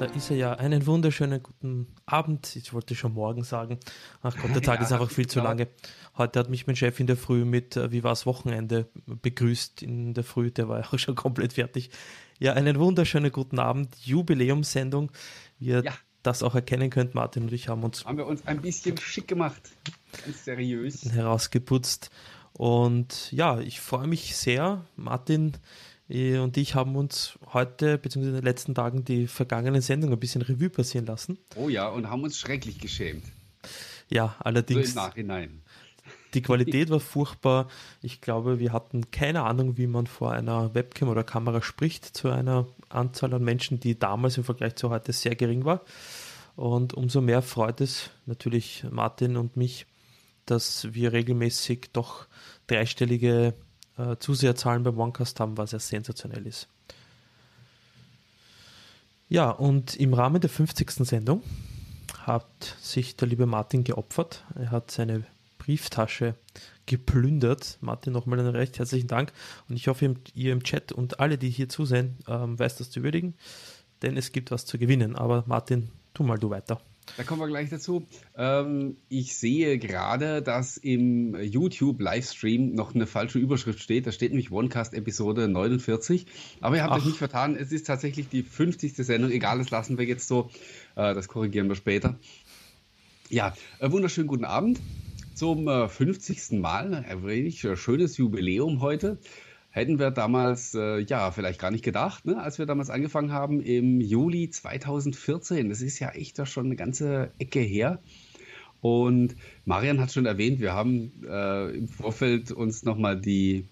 da ist er ja. Einen wunderschönen guten Abend. Ich wollte schon morgen sagen. Ach Gott, der Tag ja, ist einfach viel zu lange. Heute hat mich mein Chef in der Früh mit äh, Wie war's Wochenende begrüßt in der Früh. Der war ja auch schon komplett fertig. Ja, einen wunderschönen guten Abend. Jubiläumssendung. Wir ja. das auch erkennen könnt, Martin und ich haben uns. Haben wir uns ein bisschen schick gemacht. Ganz seriös. Herausgeputzt. Und ja, ich freue mich sehr. Martin und ich haben uns heute bzw. in den letzten Tagen die vergangenen Sendungen ein bisschen Revue passieren lassen. Oh ja, und haben uns schrecklich geschämt. Ja, allerdings. So im Nachhinein. Die Qualität war furchtbar. Ich glaube, wir hatten keine Ahnung, wie man vor einer Webcam oder Kamera spricht zu einer Anzahl an Menschen, die damals im Vergleich zu heute sehr gering war. Und umso mehr freut es natürlich Martin und mich, dass wir regelmäßig doch dreistellige äh, Zuseherzahlen beim OneCast haben, was ja sensationell ist. Ja, und im Rahmen der 50. Sendung hat sich der liebe Martin geopfert. Er hat seine Brieftasche geplündert. Martin, nochmal einen recht herzlichen Dank. Und ich hoffe, ihr im Chat und alle, die hier zusehen, ähm, weiß das zu würdigen, denn es gibt was zu gewinnen. Aber Martin, tu mal du weiter. Da kommen wir gleich dazu. Ähm, ich sehe gerade, dass im YouTube-Livestream noch eine falsche Überschrift steht. Da steht nämlich OneCast-Episode 49. Aber ihr habt Ach. euch nicht vertan. Es ist tatsächlich die 50. Sendung. Egal, das lassen wir jetzt so. Äh, das korrigieren wir später. Ja, äh, wunderschönen guten Abend zum äh, 50. Mal. Ein wenig äh, schönes Jubiläum heute hätten wir damals, äh, ja, vielleicht gar nicht gedacht, ne, als wir damals angefangen haben im Juli 2014. Das ist ja echt doch schon eine ganze Ecke her. Und Marian hat schon erwähnt, wir haben äh, im Vorfeld uns nochmal die,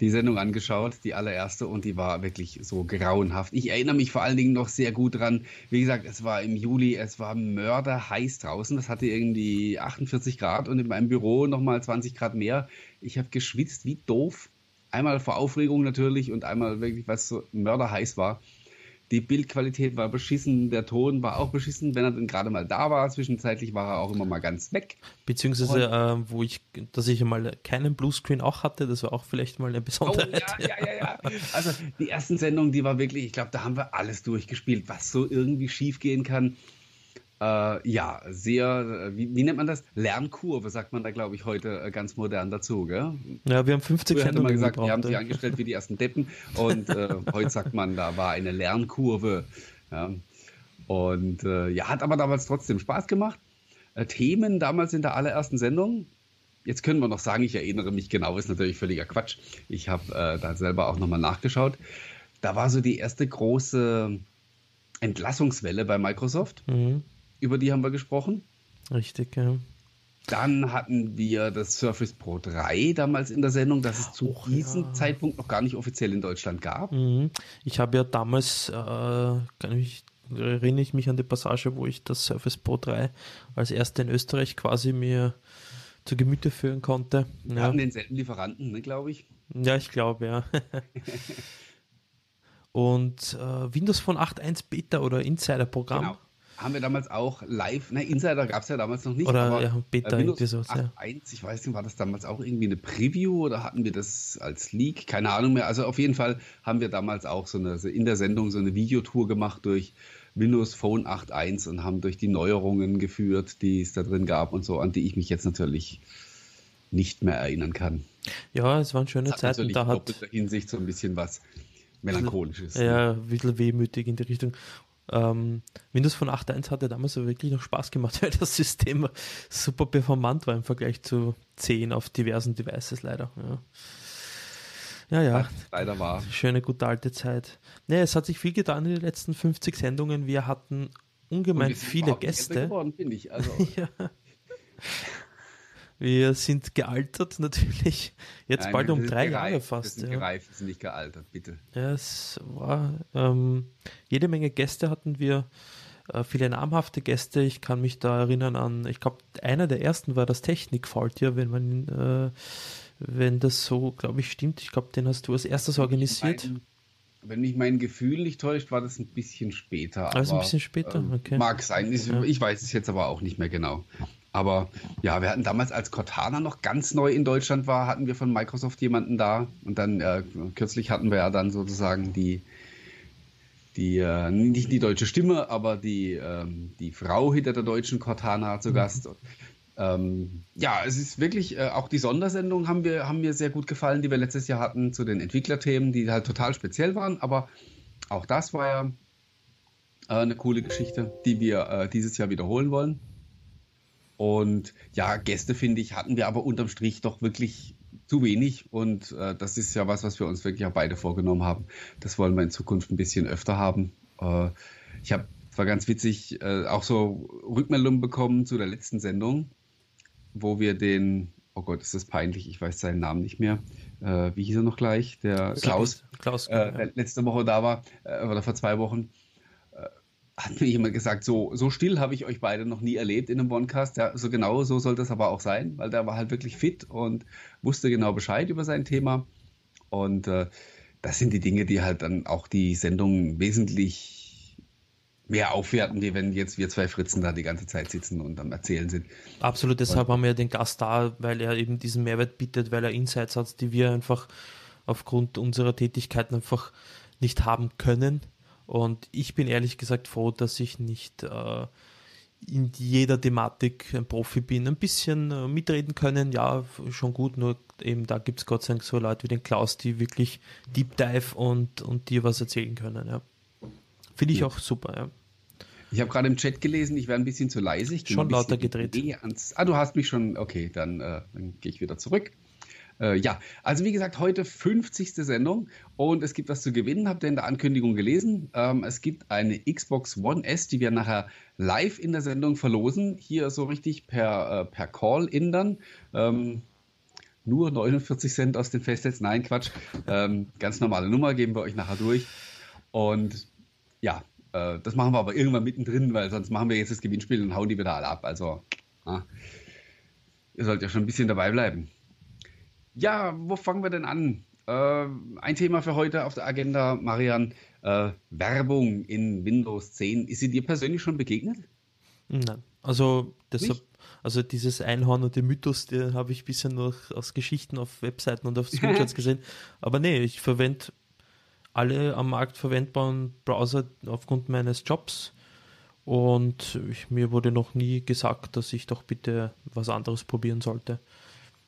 die Sendung angeschaut, die allererste, und die war wirklich so grauenhaft. Ich erinnere mich vor allen Dingen noch sehr gut dran. Wie gesagt, es war im Juli, es war mörderheiß draußen. Das hatte irgendwie 48 Grad und in meinem Büro nochmal 20 Grad mehr. Ich habe geschwitzt wie doof Einmal vor Aufregung natürlich und einmal wirklich, was so mörderheiß war. Die Bildqualität war beschissen, der Ton war auch beschissen, wenn er denn gerade mal da war. Zwischenzeitlich war er auch immer mal ganz weg. Beziehungsweise, äh, wo ich, dass ich mal keinen Bluescreen auch hatte, das war auch vielleicht mal eine Besonderheit. Oh, ja, ja, ja, ja. Also die ersten Sendungen, die war wirklich, ich glaube, da haben wir alles durchgespielt, was so irgendwie schief gehen kann. Äh, ja, sehr, wie, wie, nennt man das? Lernkurve, sagt man da, glaube ich, heute äh, ganz modern dazu, gell? Ja, wir haben 50 Früher hätte man gesagt, gebraucht, wir haben sie angestellt wie die ersten Deppen und äh, heute sagt man, da war eine Lernkurve. Ja. Und äh, ja, hat aber damals trotzdem Spaß gemacht. Äh, Themen damals in der allerersten Sendung, jetzt können wir noch sagen, ich erinnere mich genau, ist natürlich völliger Quatsch. Ich habe äh, da selber auch nochmal nachgeschaut. Da war so die erste große Entlassungswelle bei Microsoft. Mhm über die haben wir gesprochen. Richtig, ja. Dann hatten wir das Surface Pro 3 damals in der Sendung, das es zu oh, diesem ja. Zeitpunkt noch gar nicht offiziell in Deutschland gab. Mhm. Ich habe ja damals, äh, kann ich, erinnere ich mich an die Passage, wo ich das Surface Pro 3 als erster in Österreich quasi mir zu Gemüte führen konnte. Wir ja. hatten denselben Lieferanten, ne, glaube ich. Ja, ich glaube, ja. Und äh, Windows Phone 8.1 Beta oder Insider-Programm. Genau haben wir damals auch live, ne, Insider gab es ja damals noch nicht. Oder aber, ja, Beta äh, Windows so, 8, ja. ich weiß nicht, war das damals auch irgendwie eine Preview oder hatten wir das als Leak? Keine Ahnung mehr. Also auf jeden Fall haben wir damals auch so eine, in der Sendung so eine Videotour gemacht durch Windows Phone 8.1 und haben durch die Neuerungen geführt, die es da drin gab und so, an die ich mich jetzt natürlich nicht mehr erinnern kann. Ja, es waren schöne das Zeiten. Da hat in Hinsicht so ein bisschen was melancholisches. Ja, ein bisschen wehmütig in die Richtung. Ähm, Windows von 8.1 hatte damals wirklich noch Spaß gemacht, weil das System super performant war im Vergleich zu 10 auf diversen Devices leider. Ja. Ja, ja. Leider war. Schöne, gute alte Zeit. Nee, es hat sich viel getan in den letzten 50 Sendungen. Wir hatten ungemein viele Gäste. Geworden, ich. Also. ja. Wir sind gealtert natürlich. Jetzt Nein, bald um drei gereift. Jahre fast. Wir sind ja. gereift, wir sind nicht gealtert, bitte. Ja, es war ähm, jede Menge Gäste hatten wir, äh, viele namhafte Gäste. Ich kann mich da erinnern an, ich glaube, einer der ersten war das Technikfaultier, wenn man, äh, wenn das so, glaube ich, stimmt. Ich glaube, den hast du als erstes organisiert. Mein, wenn mich mein Gefühl nicht täuscht, war das ein bisschen später. Also ein bisschen später, ähm, okay. Mag sein. Ich, ja. ich weiß es jetzt aber auch nicht mehr genau. Aber ja, wir hatten damals, als Cortana noch ganz neu in Deutschland war, hatten wir von Microsoft jemanden da. Und dann äh, kürzlich hatten wir ja dann sozusagen die, die äh, nicht die deutsche Stimme, aber die, ähm, die Frau hinter der deutschen Cortana zu mhm. Gast. Und, ähm, ja, es ist wirklich, äh, auch die Sondersendungen haben, wir, haben mir sehr gut gefallen, die wir letztes Jahr hatten zu den Entwicklerthemen, die halt total speziell waren, aber auch das war ja äh, eine coole Geschichte, die wir äh, dieses Jahr wiederholen wollen. Und ja, Gäste, finde ich, hatten wir aber unterm Strich doch wirklich zu wenig. Und äh, das ist ja was, was wir uns wirklich auch beide vorgenommen haben. Das wollen wir in Zukunft ein bisschen öfter haben. Äh, ich habe, es war ganz witzig, äh, auch so Rückmeldungen bekommen zu der letzten Sendung, wo wir den, oh Gott, ist das peinlich, ich weiß seinen Namen nicht mehr. Äh, wie hieß er noch gleich? Der Klaus, Klaus äh, ja. letzte Woche da war, äh, oder vor zwei Wochen hat mir jemand gesagt, so, so still habe ich euch beide noch nie erlebt in einem Onecast. Ja, so genau so soll das aber auch sein, weil der war halt wirklich fit und wusste genau Bescheid über sein Thema. Und äh, das sind die Dinge, die halt dann auch die Sendung wesentlich mehr aufwerten, wie wenn jetzt wir zwei Fritzen da die ganze Zeit sitzen und am Erzählen sind. Absolut, deshalb und, haben wir den Gast da, weil er eben diesen Mehrwert bietet, weil er Insights hat, die wir einfach aufgrund unserer Tätigkeiten einfach nicht haben können und ich bin ehrlich gesagt froh, dass ich nicht äh, in jeder Thematik ein Profi bin. Ein bisschen äh, mitreden können, ja, schon gut, nur eben da gibt es Gott sei Dank so Leute wie den Klaus, die wirklich Deep Dive und, und dir was erzählen können. Ja. Finde ich ja. auch super, ja. Ich habe gerade im Chat gelesen, ich wäre ein bisschen zu leise. Ich schon lauter gedreht. Ans, ah, du hast mich schon, okay, dann, äh, dann gehe ich wieder zurück. Äh, ja, also wie gesagt, heute 50. Sendung und es gibt was zu gewinnen, habt ihr in der Ankündigung gelesen. Ähm, es gibt eine Xbox One S, die wir nachher live in der Sendung verlosen. Hier so richtig per, äh, per Call-In dann. Ähm, nur 49 Cent aus den Festnetz. Nein, Quatsch. Ähm, ganz normale Nummer geben wir euch nachher durch. Und ja, äh, das machen wir aber irgendwann mittendrin, weil sonst machen wir jetzt das Gewinnspiel und hauen die wieder alle ab. Also, ah, ihr sollt ja schon ein bisschen dabei bleiben. Ja, wo fangen wir denn an? Äh, ein Thema für heute auf der Agenda, Marian, äh, Werbung in Windows 10. Ist sie dir persönlich schon begegnet? Nein, also deshalb, also dieses Einhorn und den Mythos, den habe ich bisher nur aus Geschichten auf Webseiten und auf Screenshots gesehen. Aber nee, ich verwende alle am Markt verwendbaren Browser aufgrund meines Jobs. Und ich, mir wurde noch nie gesagt, dass ich doch bitte was anderes probieren sollte.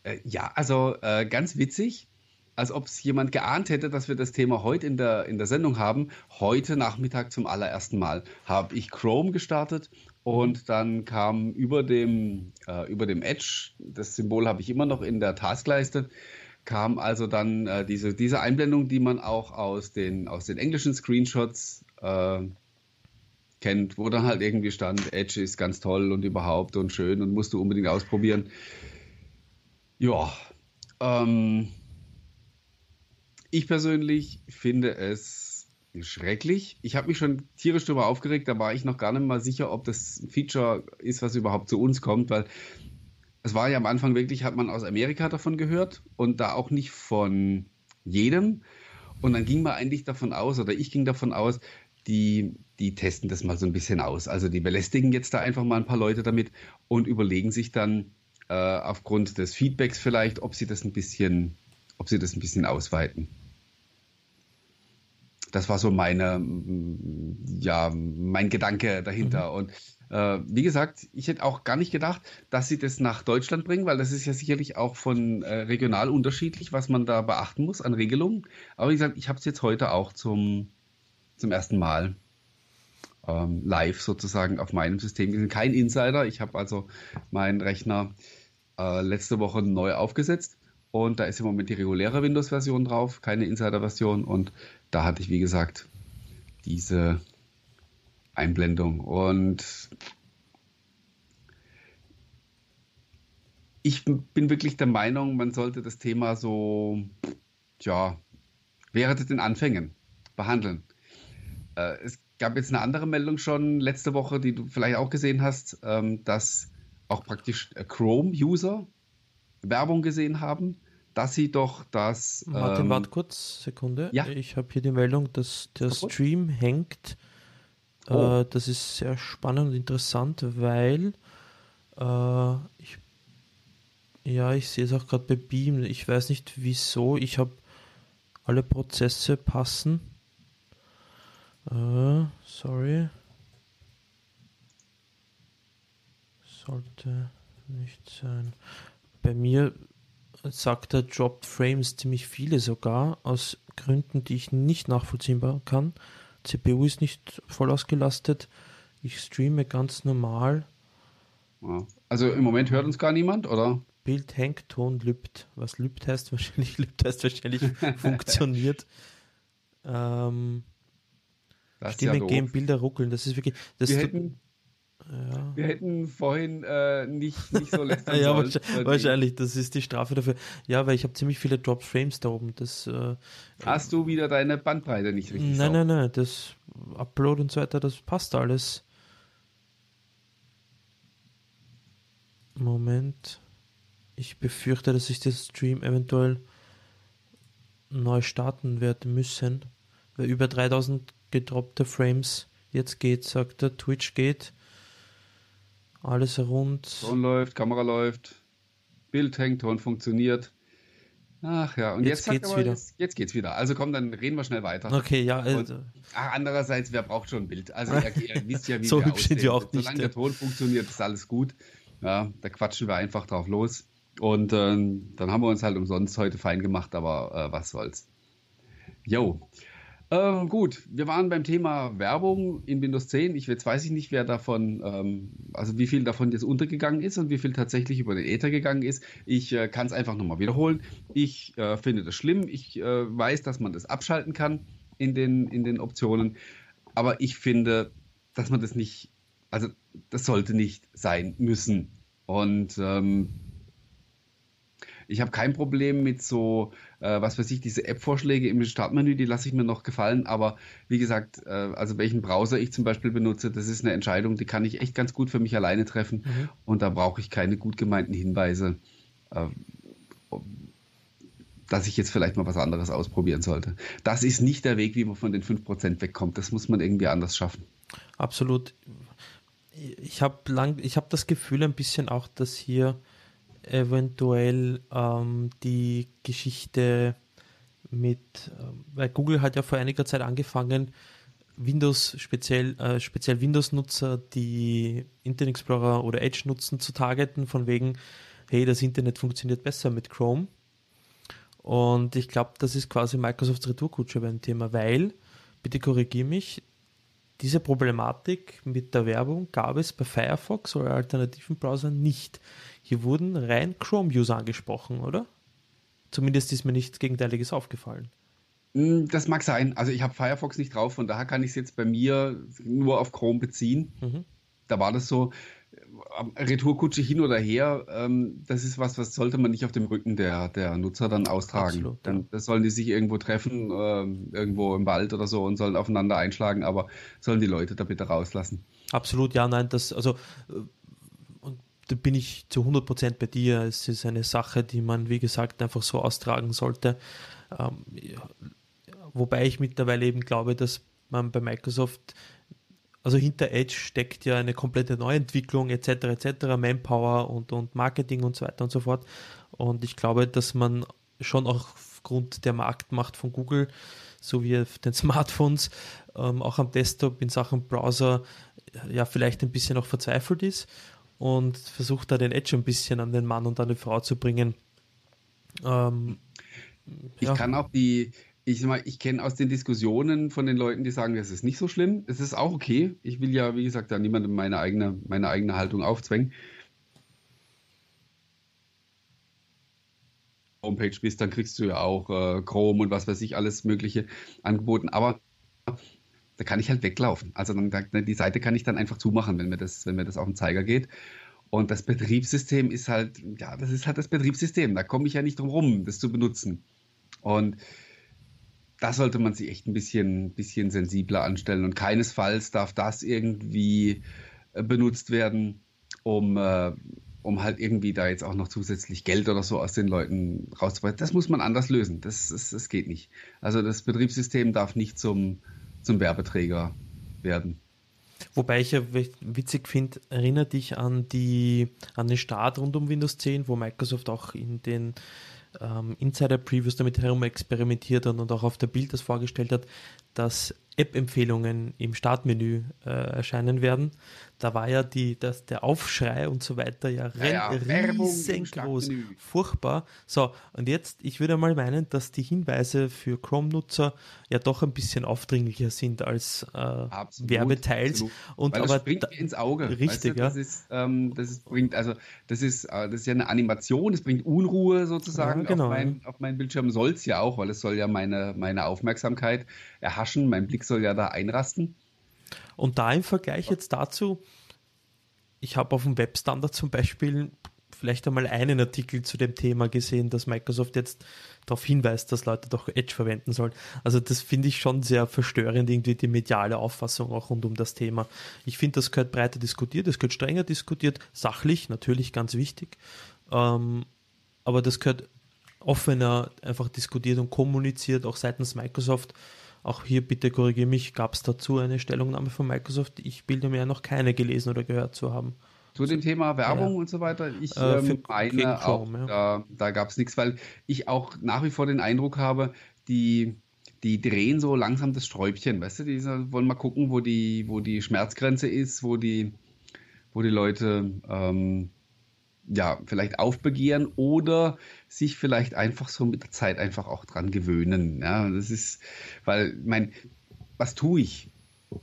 Äh, ja, also äh, ganz witzig, als ob es jemand geahnt hätte, dass wir das Thema heute in der, in der Sendung haben. Heute Nachmittag zum allerersten Mal habe ich Chrome gestartet und dann kam über dem, äh, über dem Edge, das Symbol habe ich immer noch in der Taskleiste, kam also dann äh, diese, diese Einblendung, die man auch aus den, aus den englischen Screenshots äh, kennt, wo dann halt irgendwie stand, Edge ist ganz toll und überhaupt und schön und musst du unbedingt ausprobieren. Ja, ähm, ich persönlich finde es schrecklich. Ich habe mich schon tierisch darüber aufgeregt, da war ich noch gar nicht mal sicher, ob das Feature ist, was überhaupt zu uns kommt, weil es war ja am Anfang wirklich, hat man aus Amerika davon gehört und da auch nicht von jedem. Und dann ging man eigentlich davon aus, oder ich ging davon aus, die, die testen das mal so ein bisschen aus. Also die belästigen jetzt da einfach mal ein paar Leute damit und überlegen sich dann, äh, aufgrund des Feedbacks vielleicht, ob sie das ein bisschen, ob sie das ein bisschen ausweiten. Das war so meine, ja, mein Gedanke dahinter. Mhm. Und äh, wie gesagt, ich hätte auch gar nicht gedacht, dass sie das nach Deutschland bringen, weil das ist ja sicherlich auch von äh, regional unterschiedlich, was man da beachten muss an Regelungen. Aber wie gesagt, ich habe es jetzt heute auch zum, zum ersten Mal ähm, live sozusagen auf meinem System. Wir sind kein Insider. Ich habe also meinen Rechner äh, letzte Woche neu aufgesetzt. Und da ist im Moment die reguläre Windows-Version drauf, keine Insider-Version. Und da hatte ich, wie gesagt, diese Einblendung. Und ich bin wirklich der Meinung, man sollte das Thema so, ja, während den Anfängen behandeln. Äh, es gab jetzt eine andere Meldung schon letzte Woche, die du vielleicht auch gesehen hast, ähm, dass auch praktisch äh, Chrome-User Werbung gesehen haben, dass sie doch das. Martin, ähm, warte kurz, Sekunde. Ja. Ich habe hier die Meldung, dass der Stream hängt. Äh, oh. Äh, das ist sehr spannend und interessant, weil äh, ich. Ja, ich sehe es auch gerade bei Beam. Ich weiß nicht wieso. Ich habe alle Prozesse passen. Äh, sorry. Sollte nicht sein. Bei mir sagt er Dropped Frames ziemlich viele sogar, aus Gründen, die ich nicht nachvollziehen kann. CPU ist nicht voll ausgelastet. Ich streame ganz normal. Also im Moment hört uns gar niemand, oder? Bild hängt, Ton lübt. Was lübt heißt wahrscheinlich, lübt heißt wahrscheinlich funktioniert. Ähm, Stimmen ja gehen, Bilder ruckeln. Das ist wirklich. Das wir, hätten, ja. wir hätten vorhin äh, nicht, nicht so lästern Ja, wahrscheinlich, wahrscheinlich, das ist die Strafe dafür. Ja, weil ich habe ziemlich viele Drop Frames da oben. Das, äh, Hast du wieder deine Bandbreite nicht richtig? Nein, nein, nein. Das Upload und so weiter, das passt alles. Moment. Ich befürchte, dass ich den Stream eventuell neu starten werde müssen. Weil über 3000 gedroppte Frames jetzt geht, sagt er. Twitch geht. Alles rund. Ton läuft, Kamera läuft, Bild hängt, Ton funktioniert. Ach ja, und jetzt, jetzt geht's aber, wieder. Jetzt, jetzt, geht's wieder. Also komm, dann reden wir schnell weiter. Okay, ja. Also. Und, ach, andererseits, wer braucht schon ein Bild? Also ihr, ihr wisst ja, wie so wir aussehen. Wir auch Solange nicht, der Ton funktioniert, ist alles gut. Ja, da quatschen wir einfach drauf los. Und ähm, dann haben wir uns halt umsonst heute fein gemacht, aber äh, was soll's. Jo. Ähm, gut, wir waren beim Thema Werbung in Windows 10. Ich jetzt weiß ich nicht, wer davon, ähm, also wie viel davon jetzt untergegangen ist und wie viel tatsächlich über den Ether gegangen ist. Ich äh, kann es einfach nochmal wiederholen. Ich äh, finde das schlimm. Ich äh, weiß, dass man das abschalten kann in den, in den Optionen. Aber ich finde, dass man das nicht, also das sollte nicht sein müssen. Und ähm, ich habe kein Problem mit so, äh, was weiß ich, diese App-Vorschläge im Startmenü, die lasse ich mir noch gefallen. Aber wie gesagt, äh, also welchen Browser ich zum Beispiel benutze, das ist eine Entscheidung, die kann ich echt ganz gut für mich alleine treffen. Mhm. Und da brauche ich keine gut gemeinten Hinweise, äh, dass ich jetzt vielleicht mal was anderes ausprobieren sollte. Das ist nicht der Weg, wie man von den 5% wegkommt. Das muss man irgendwie anders schaffen. Absolut. Ich habe lang, ich habe das Gefühl ein bisschen auch, dass hier eventuell ähm, die Geschichte mit, äh, weil Google hat ja vor einiger Zeit angefangen, Windows, speziell, äh, speziell Windows-Nutzer, die Internet Explorer oder Edge nutzen, zu targeten, von wegen, hey, das Internet funktioniert besser mit Chrome. Und ich glaube, das ist quasi Microsofts Retourkutsche beim Thema, weil, bitte korrigiere mich, diese Problematik mit der Werbung gab es bei Firefox oder alternativen Browsern nicht. Hier wurden rein Chrome-User angesprochen, oder? Zumindest ist mir nichts Gegenteiliges aufgefallen. Hm, das mag sein. Also ich habe Firefox nicht drauf, von daher kann ich es jetzt bei mir nur auf Chrome beziehen. Mhm. Da war das so, Retourkutsche hin oder her, ähm, das ist was, was sollte man nicht auf dem Rücken der, der Nutzer dann austragen. Absolut, ja. dann, das sollen die sich irgendwo treffen, äh, irgendwo im Wald oder so und sollen aufeinander einschlagen, aber sollen die Leute da bitte rauslassen. Absolut, ja, nein, das, also äh, da bin ich zu 100% bei dir. Es ist eine Sache, die man, wie gesagt, einfach so austragen sollte. Ähm, wobei ich mittlerweile eben glaube, dass man bei Microsoft, also hinter Edge steckt ja eine komplette Neuentwicklung etc. etc., Manpower und, und Marketing und so weiter und so fort. Und ich glaube, dass man schon auch aufgrund der Marktmacht von Google sowie auf den Smartphones, ähm, auch am Desktop in Sachen Browser, ja, vielleicht ein bisschen auch verzweifelt ist und versucht da den Edge ein bisschen an den Mann und an die Frau zu bringen. Ähm, ich ja. kann auch die, ich, ich kenne aus den Diskussionen von den Leuten, die sagen, das ist nicht so schlimm. Es ist auch okay. Ich will ja, wie gesagt, da niemandem meine eigene, meine eigene Haltung aufzwängen. Homepage bist, dann kriegst du ja auch äh, Chrome und was weiß ich, alles Mögliche angeboten. Aber da kann ich halt weglaufen. Also dann, die Seite kann ich dann einfach zumachen, wenn mir das, wenn mir das auf den Zeiger geht. Und das Betriebssystem ist halt, ja, das ist halt das Betriebssystem. Da komme ich ja nicht drum rum, das zu benutzen. Und da sollte man sich echt ein bisschen, bisschen sensibler anstellen. Und keinesfalls darf das irgendwie äh, benutzt werden, um, äh, um halt irgendwie da jetzt auch noch zusätzlich Geld oder so aus den Leuten rauszubekommen. Das muss man anders lösen. Das, das, das geht nicht. Also das Betriebssystem darf nicht zum, zum Werbeträger werden. Wobei ich ja witzig finde, erinnert dich an die an den Start rund um Windows 10, wo Microsoft auch in den ähm, Insider-Previews damit herum experimentiert hat und auch auf der Bild das vorgestellt hat. dass App-Empfehlungen im Startmenü äh, erscheinen werden. Da war ja die, das, der Aufschrei und so weiter ja, ja, riesengroß, furchtbar. So, und jetzt, ich würde mal meinen, dass die Hinweise für Chrome-Nutzer ja doch ein bisschen aufdringlicher sind als äh, absolut, Werbeteils. Absolut. Und Weil aber das springt da, ins Auge. Richtig, weißt du, ja. Das ist, ähm, das ist, bringt, also das ist, äh, das ist ja eine Animation, das bringt Unruhe sozusagen ja, genau. auf, mein, auf meinen Bildschirm. Soll es ja auch, weil es soll ja meine, meine Aufmerksamkeit erhaschen, mein Blick soll ja da einrasten. Und da im Vergleich jetzt dazu, ich habe auf dem Webstandard zum Beispiel vielleicht einmal einen Artikel zu dem Thema gesehen, dass Microsoft jetzt darauf hinweist, dass Leute doch Edge verwenden sollen. Also das finde ich schon sehr verstörend, irgendwie die mediale Auffassung auch rund um das Thema. Ich finde, das gehört breiter diskutiert, das gehört strenger diskutiert, sachlich, natürlich ganz wichtig. Ähm, aber das gehört offener einfach diskutiert und kommuniziert, auch seitens Microsoft. Auch hier bitte korrigiere mich, gab es dazu eine Stellungnahme von Microsoft? Ich bilde mir ja noch keine gelesen oder gehört zu haben. Zu dem Thema Werbung ja. und so weiter. Ich äh, ähm, meine Chrome, auch, ja. da, da gab es nichts, weil ich auch nach wie vor den Eindruck habe, die, die drehen so langsam das Sträubchen, weißt du, die wollen mal gucken, wo die, wo die Schmerzgrenze ist, wo die, wo die Leute ähm, ja, vielleicht aufbegehren oder sich vielleicht einfach so mit der Zeit einfach auch dran gewöhnen. Ja, das ist, weil, mein, was tue ich,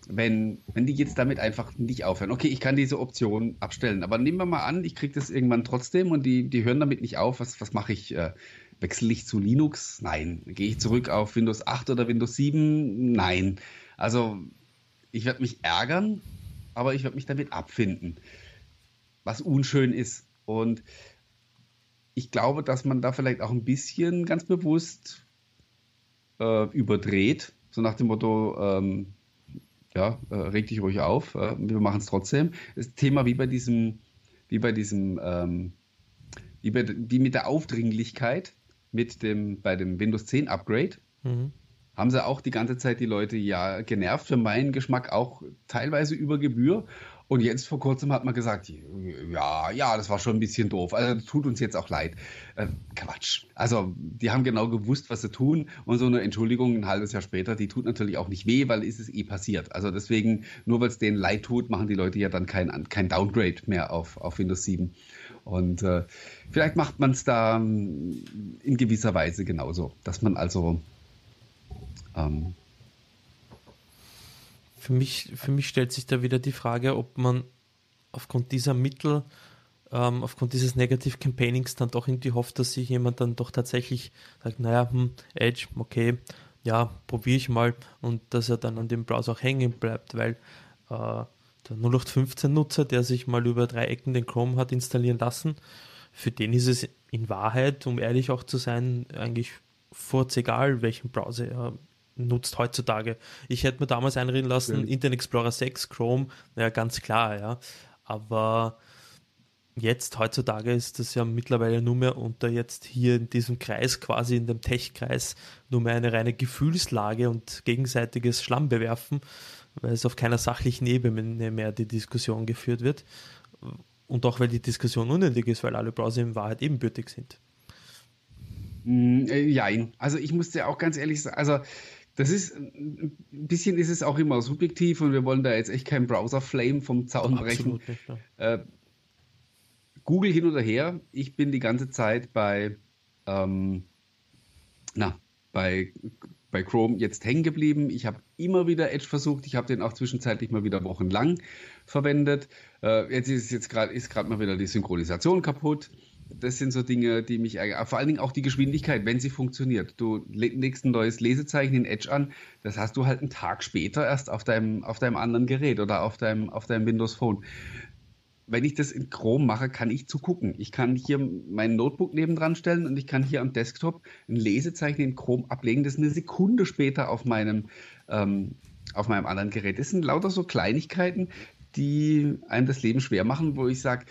wenn, wenn die jetzt damit einfach nicht aufhören? Okay, ich kann diese Option abstellen, aber nehmen wir mal an, ich kriege das irgendwann trotzdem und die, die hören damit nicht auf. Was, was mache ich? Äh, wechsle ich zu Linux? Nein. Gehe ich zurück auf Windows 8 oder Windows 7? Nein. Also, ich werde mich ärgern, aber ich werde mich damit abfinden. Was unschön ist. Und ich glaube, dass man da vielleicht auch ein bisschen ganz bewusst äh, überdreht, so nach dem Motto, ähm, ja, äh, reg dich ruhig auf, äh, wir machen es trotzdem. Das Thema wie bei diesem, wie bei diesem, ähm, wie, bei, wie mit der Aufdringlichkeit mit dem, bei dem Windows 10 Upgrade. Mhm. Haben sie auch die ganze Zeit die Leute ja genervt, für meinen Geschmack auch teilweise über Gebühr. Und jetzt vor kurzem hat man gesagt, ja, ja, das war schon ein bisschen doof. Also tut uns jetzt auch leid. Äh, Quatsch. Also die haben genau gewusst, was sie tun. Und so eine Entschuldigung ein halbes Jahr später, die tut natürlich auch nicht weh, weil ist es eh passiert. Also deswegen, nur weil es denen leid tut, machen die Leute ja dann kein, kein Downgrade mehr auf, auf Windows 7. Und äh, vielleicht macht man es da ähm, in gewisser Weise genauso, dass man also ähm, für mich, für mich stellt sich da wieder die Frage, ob man aufgrund dieser Mittel, ähm, aufgrund dieses Negative Campaignings dann doch irgendwie hofft, dass sich jemand dann doch tatsächlich sagt, naja, hm, Edge, okay, ja, probiere ich mal und dass er dann an dem Browser auch hängen bleibt, weil äh, der 0815-Nutzer, der sich mal über drei Ecken den Chrome hat installieren lassen, für den ist es in Wahrheit, um ehrlich auch zu sein, eigentlich furz egal, welchen Browser er nutzt heutzutage. Ich hätte mir damals einreden lassen, ja. Internet Explorer 6, Chrome, naja, ganz klar, ja. Aber jetzt, heutzutage ist das ja mittlerweile nur mehr unter jetzt hier in diesem Kreis, quasi in dem Tech-Kreis, nur mehr eine reine Gefühlslage und gegenseitiges Schlammbewerfen, weil es auf keiner sachlichen Ebene mehr die Diskussion geführt wird. Und auch weil die Diskussion unnötig ist, weil alle Browser in Wahrheit ebenbürtig sind. Mm, äh, jein. Also ich musste auch ganz ehrlich sagen, also das ist ein bisschen ist es auch immer subjektiv und wir wollen da jetzt echt keinen Browser-Flame vom Zaun brechen. Äh, Google hin oder her, ich bin die ganze Zeit bei, ähm, na, bei, bei Chrome jetzt hängen geblieben. Ich habe immer wieder Edge versucht. Ich habe den auch zwischenzeitlich mal wieder wochenlang verwendet. Äh, jetzt ist jetzt gerade ist gerade mal wieder die Synchronisation kaputt das sind so Dinge, die mich vor allen Dingen auch die Geschwindigkeit, wenn sie funktioniert. Du legst ein neues Lesezeichen in Edge an, das hast du halt einen Tag später erst auf deinem, auf deinem anderen Gerät oder auf deinem, auf deinem Windows Phone. Wenn ich das in Chrome mache, kann ich zugucken. Ich kann hier mein Notebook nebendran stellen und ich kann hier am Desktop ein Lesezeichen in Chrome ablegen, das eine Sekunde später auf meinem, ähm, auf meinem anderen Gerät. Das sind lauter so Kleinigkeiten, die einem das Leben schwer machen, wo ich sage,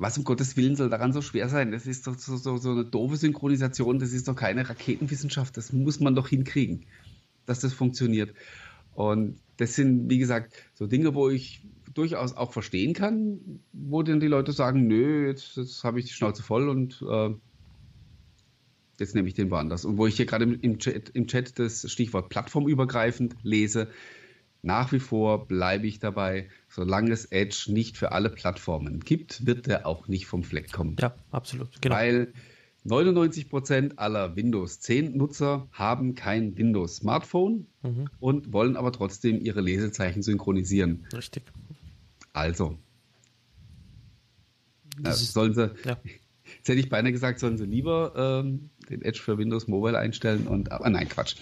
was um Gottes Willen soll daran so schwer sein? Das ist doch so, so, so eine doofe Synchronisation, das ist doch keine Raketenwissenschaft, das muss man doch hinkriegen, dass das funktioniert. Und das sind, wie gesagt, so Dinge, wo ich durchaus auch verstehen kann, wo dann die Leute sagen, nö, jetzt, jetzt habe ich die Schnauze voll und äh, jetzt nehme ich den woanders. Und wo ich hier gerade im, Chat, im Chat das Stichwort plattformübergreifend lese, nach wie vor bleibe ich dabei, solange es Edge nicht für alle Plattformen gibt, wird er auch nicht vom Fleck kommen. Ja, absolut. Genau. Weil 99% aller Windows 10 Nutzer haben kein Windows Smartphone mhm. und wollen aber trotzdem ihre Lesezeichen synchronisieren. Richtig. Also, äh, sollen sie, ja. jetzt hätte ich beinahe gesagt, sollen sie lieber ähm, den Edge für Windows Mobile einstellen und, aber nein, Quatsch.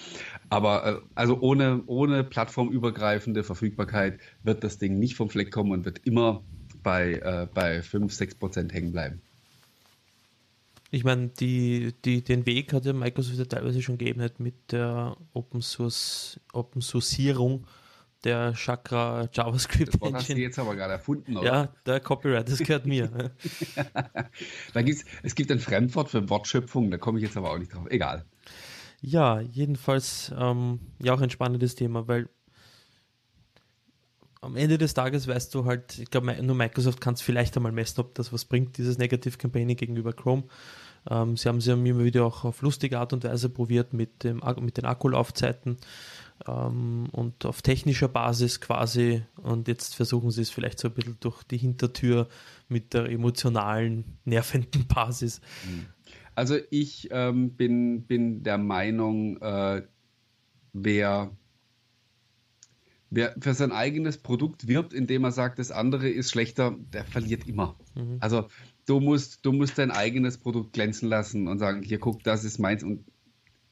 Aber äh, also ohne, ohne plattformübergreifende Verfügbarkeit wird das Ding nicht vom Fleck kommen und wird immer bei, äh, bei 5, 6 Prozent hängen bleiben. Ich meine, die, die, den Weg hat ja Microsoft ja teilweise schon geebnet mit der Open Source Open Sourceierung der Chakra JavaScript das Wort hast du jetzt aber gerade erfunden, oder? Ja, der Copyright, das gehört mir. da gibt's, es gibt ein Fremdwort für Wortschöpfung, da komme ich jetzt aber auch nicht drauf. Egal. Ja, jedenfalls ähm, ja auch ein spannendes Thema, weil am Ende des Tages weißt du halt, ich glaube, nur Microsoft kann es vielleicht einmal messen, ob das was bringt, dieses Negative Campaigning gegenüber Chrome. Ähm, sie haben es ja immer wieder auch auf lustige Art und Weise probiert mit, dem, mit den Akkulaufzeiten ähm, und auf technischer Basis quasi. Und jetzt versuchen sie es vielleicht so ein bisschen durch die Hintertür mit der emotionalen, nervenden Basis. Also ich ähm, bin, bin der Meinung, äh, wer Wer für sein eigenes Produkt wirbt, indem er sagt, das andere ist schlechter, der verliert immer. Mhm. Also du musst, du musst dein eigenes Produkt glänzen lassen und sagen, hier guck, das ist meins und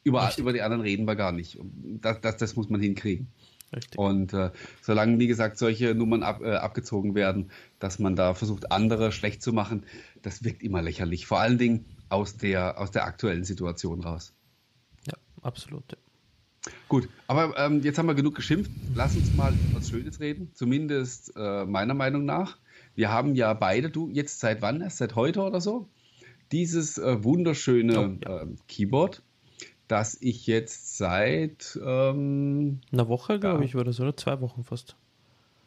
über, über die anderen reden wir gar nicht. Das, das, das muss man hinkriegen. Richtig. Und äh, solange, wie gesagt, solche Nummern ab, äh, abgezogen werden, dass man da versucht, andere schlecht zu machen, das wirkt immer lächerlich. Vor allen Dingen aus der, aus der aktuellen Situation raus. Ja, absolut. Gut, aber ähm, jetzt haben wir genug geschimpft. Lass uns mal was Schönes reden, zumindest äh, meiner Meinung nach. Wir haben ja beide, du jetzt seit wann erst, seit heute oder so, dieses äh, wunderschöne oh, ja. äh, Keyboard, das ich jetzt seit ähm, einer Woche, glaube ich, oder so, oder zwei Wochen fast.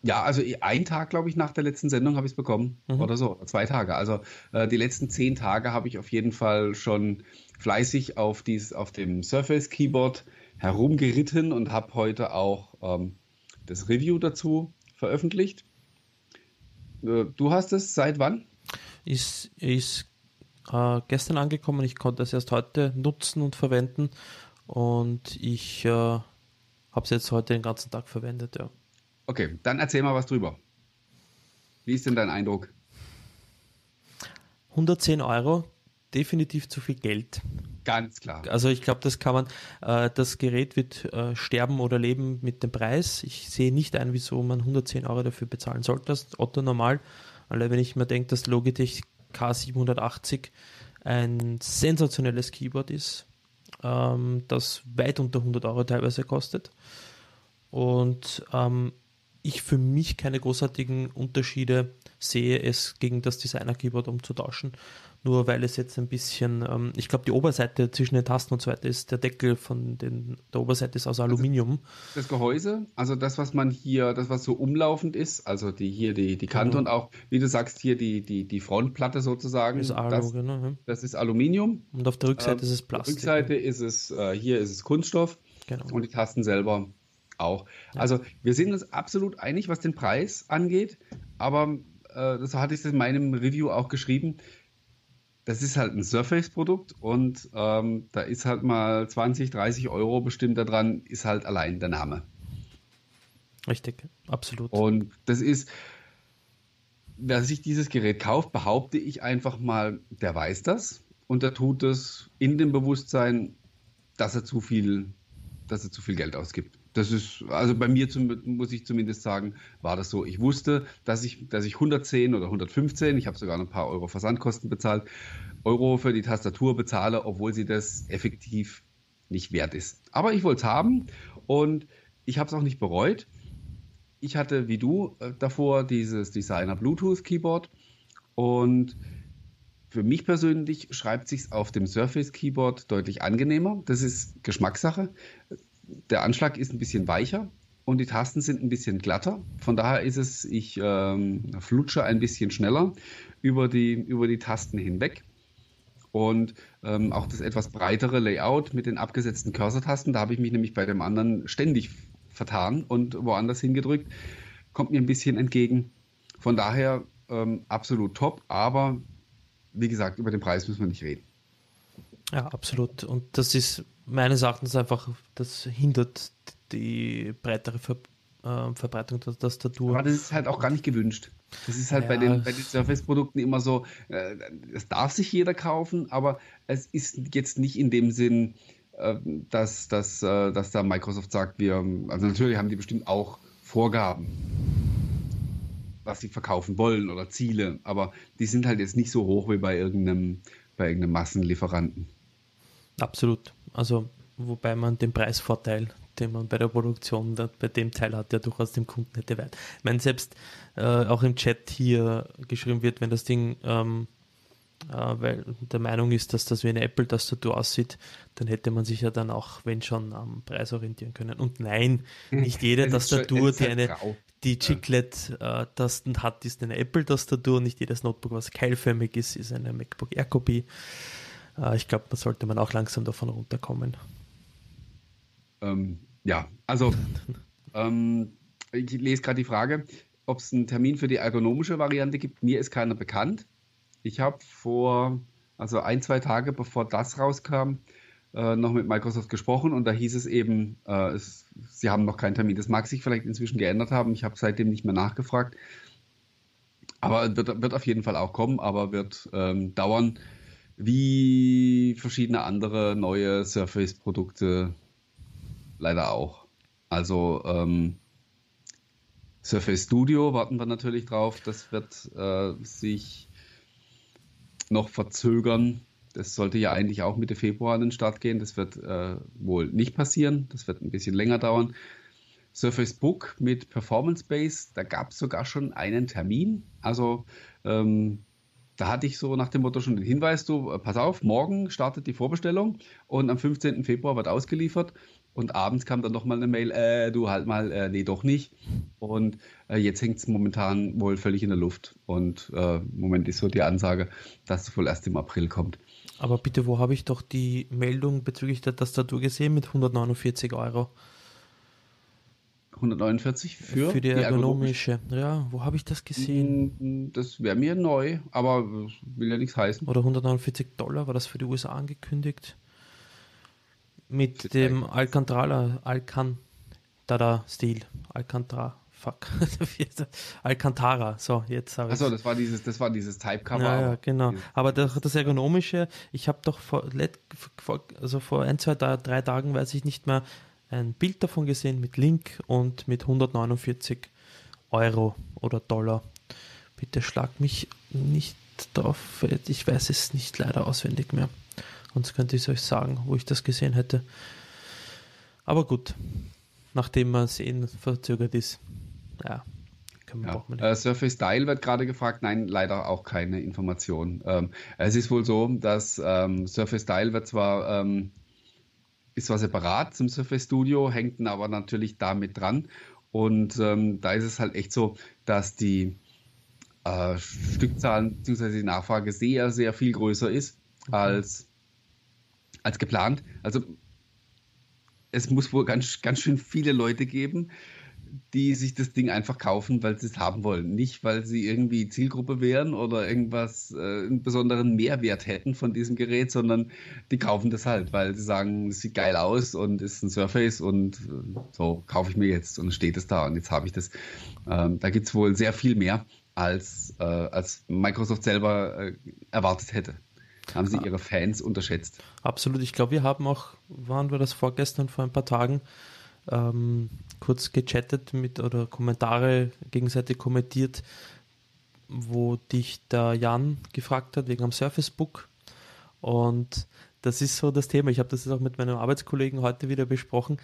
Ja, also ein Tag, glaube ich, nach der letzten Sendung habe ich es bekommen. Mhm. Oder so, zwei Tage. Also äh, die letzten zehn Tage habe ich auf jeden Fall schon fleißig auf, dies, auf dem Surface Keyboard herumgeritten und habe heute auch ähm, das Review dazu veröffentlicht. Äh, du hast es seit wann? Ist, ist äh, gestern angekommen. Ich konnte es erst heute nutzen und verwenden. Und ich äh, habe es jetzt heute den ganzen Tag verwendet, ja. Okay, dann erzähl mal was drüber. Wie ist denn dein Eindruck? 110 Euro, definitiv zu viel Geld. Ganz klar. Also ich glaube, das kann man, äh, das Gerät wird äh, sterben oder leben mit dem Preis. Ich sehe nicht ein, wieso man 110 Euro dafür bezahlen sollte. Das Otto normal. Alle, wenn ich mir denke, dass Logitech K780 ein sensationelles Keyboard ist, ähm, das weit unter 100 Euro teilweise kostet. Und ähm, ich für mich keine großartigen Unterschiede sehe, es gegen das Designer-Keyboard umzutauschen nur weil es jetzt ein bisschen, ähm, ich glaube, die Oberseite zwischen den Tasten und so weiter ist, der Deckel von den, der Oberseite ist aus Aluminium. Das Gehäuse, also das, was man hier, das, was so umlaufend ist, also die hier die, die Kante mhm. und auch, wie du sagst, hier die, die, die Frontplatte sozusagen. Ist Alu, das, genau, ja. das ist Aluminium. Und auf der Rückseite ähm, ist es Plastik. Auf der Rückseite ist es, äh, hier ist es Kunststoff genau. und die Tasten selber auch. Ja. Also wir sind uns absolut einig, was den Preis angeht, aber äh, das hatte ich in meinem Review auch geschrieben das ist halt ein Surface-Produkt und ähm, da ist halt mal 20, 30 Euro bestimmt daran, ist halt allein der Name. Richtig, absolut. Und das ist, wer sich dieses Gerät kauft, behaupte ich einfach mal, der weiß das und der tut es in dem Bewusstsein, dass er zu viel, dass er zu viel Geld ausgibt. Das ist, also bei mir zum, muss ich zumindest sagen, war das so. Ich wusste, dass ich, dass ich 110 oder 115, ich habe sogar ein paar Euro Versandkosten bezahlt, Euro für die Tastatur bezahle, obwohl sie das effektiv nicht wert ist. Aber ich wollte es haben und ich habe es auch nicht bereut. Ich hatte wie du äh, davor dieses Designer Bluetooth Keyboard und für mich persönlich schreibt sich auf dem Surface Keyboard deutlich angenehmer. Das ist Geschmackssache der Anschlag ist ein bisschen weicher und die Tasten sind ein bisschen glatter. Von daher ist es, ich ähm, flutsche ein bisschen schneller über die, über die Tasten hinweg. und ähm, auch das etwas breitere Layout mit den abgesetzten Cursor-Tasten. Da habe ich mich nämlich bei dem anderen ständig vertan und woanders hingedrückt. Kommt mir ein bisschen entgegen. Von daher ähm, absolut top, aber wie gesagt, über den Preis müssen wir nicht reden. Ja, absolut. Und das ist meines Erachtens einfach, das hindert die breitere Ver äh, Verbreitung der Tastatur. Aber das ist halt auch gar nicht gewünscht. Das ist halt ja. bei den, bei den Surface-Produkten immer so, äh, das darf sich jeder kaufen, aber es ist jetzt nicht in dem Sinn, äh, dass, dass, äh, dass da Microsoft sagt, wir, also natürlich haben die bestimmt auch Vorgaben, was sie verkaufen wollen oder Ziele, aber die sind halt jetzt nicht so hoch wie bei irgendeinem, bei irgendeinem Massenlieferanten. Absolut. Also, wobei man den Preisvorteil, den man bei der Produktion bei dem Teil hat, ja durchaus dem Kunden hätte weit. Ich meine, selbst äh, auch im Chat hier geschrieben wird, wenn das Ding ähm, äh, weil der Meinung ist, dass das wie eine Apple-Tastatur aussieht, dann hätte man sich ja dann auch, wenn schon, am Preis orientieren können. Und nein, hm. nicht jede Tastatur, die eine die Chiclet-Tasten äh, hat, ist eine Apple-Tastatur. Nicht jedes Notebook, was keilförmig ist, ist eine MacBook Air-Kopie. Äh, ich glaube, da sollte man auch langsam davon runterkommen. Ähm, ja, also ähm, ich lese gerade die Frage, ob es einen Termin für die ergonomische Variante gibt. Mir ist keiner bekannt. Ich habe vor, also ein, zwei Tage bevor das rauskam, äh, noch mit Microsoft gesprochen und da hieß es eben, äh, es, sie haben noch keinen Termin. Das mag sich vielleicht inzwischen geändert haben. Ich habe seitdem nicht mehr nachgefragt. Aber wird, wird auf jeden Fall auch kommen, aber wird ähm, dauern wie verschiedene andere neue Surface-Produkte leider auch. Also ähm, Surface Studio warten wir natürlich drauf. Das wird äh, sich noch verzögern. Das sollte ja eigentlich auch Mitte Februar an den Start gehen. Das wird äh, wohl nicht passieren. Das wird ein bisschen länger dauern. Surface Book mit Performance Base, da gab es sogar schon einen Termin. Also ähm, da hatte ich so nach dem Motto schon den Hinweis, du, äh, pass auf, morgen startet die Vorbestellung und am 15. Februar wird ausgeliefert und abends kam dann nochmal eine Mail, äh, du halt mal, äh, nee, doch nicht. Und äh, jetzt hängt es momentan wohl völlig in der Luft und äh, im Moment ist so die Ansage, dass es wohl erst im April kommt. Aber bitte, wo habe ich doch die Meldung bezüglich der Tastatur gesehen mit 149 Euro? 149 für, für die ergonomische. Die ja, wo habe ich das gesehen? Mm, das wäre mir neu, aber will ja nichts heißen. Oder 149 Dollar, war das für die USA angekündigt? Mit das dem Alcantara, Alcantara-Stil. Alcantara, fuck. Alcantara, so, jetzt habe ich Achso, das war dieses, das war dieses Type-Cover. Ja, ja, genau. Aber das, das Ergonomische, ich habe doch vor, also vor ein, zwei, drei Tagen, weiß ich nicht mehr, ein Bild davon gesehen mit Link und mit 149 Euro oder Dollar. Bitte schlag mich nicht drauf, ich weiß es nicht leider auswendig mehr. Sonst könnte ich es euch sagen, wo ich das gesehen hätte. Aber gut, nachdem man sehen verzögert ist, ja, ja. Äh, Surface Style wird gerade gefragt, nein, leider auch keine Information. Ähm, es ist wohl so, dass ähm, Surface Style wird zwar ähm, ist zwar separat zum Surface Studio, hängt aber natürlich damit dran. Und ähm, da ist es halt echt so, dass die äh, Stückzahlen bzw. die Nachfrage sehr, sehr viel größer ist okay. als, als geplant. Also es muss wohl ganz, ganz schön viele Leute geben, die sich das Ding einfach kaufen, weil sie es haben wollen. Nicht, weil sie irgendwie Zielgruppe wären oder irgendwas, äh, einen besonderen Mehrwert hätten von diesem Gerät, sondern die kaufen das halt, weil sie sagen, es sieht geil aus und ist ein Surface und äh, so kaufe ich mir jetzt und steht es da und jetzt habe ich das. Ähm, da gibt es wohl sehr viel mehr, als, äh, als Microsoft selber äh, erwartet hätte. Haben sie ihre Fans unterschätzt. Absolut. Ich glaube, wir haben auch, waren wir das vorgestern, vor ein paar Tagen, ähm, kurz gechattet mit oder Kommentare gegenseitig kommentiert, wo dich der Jan gefragt hat wegen am Surface Book. Und das ist so das Thema. Ich habe das jetzt auch mit meinem Arbeitskollegen heute wieder besprochen.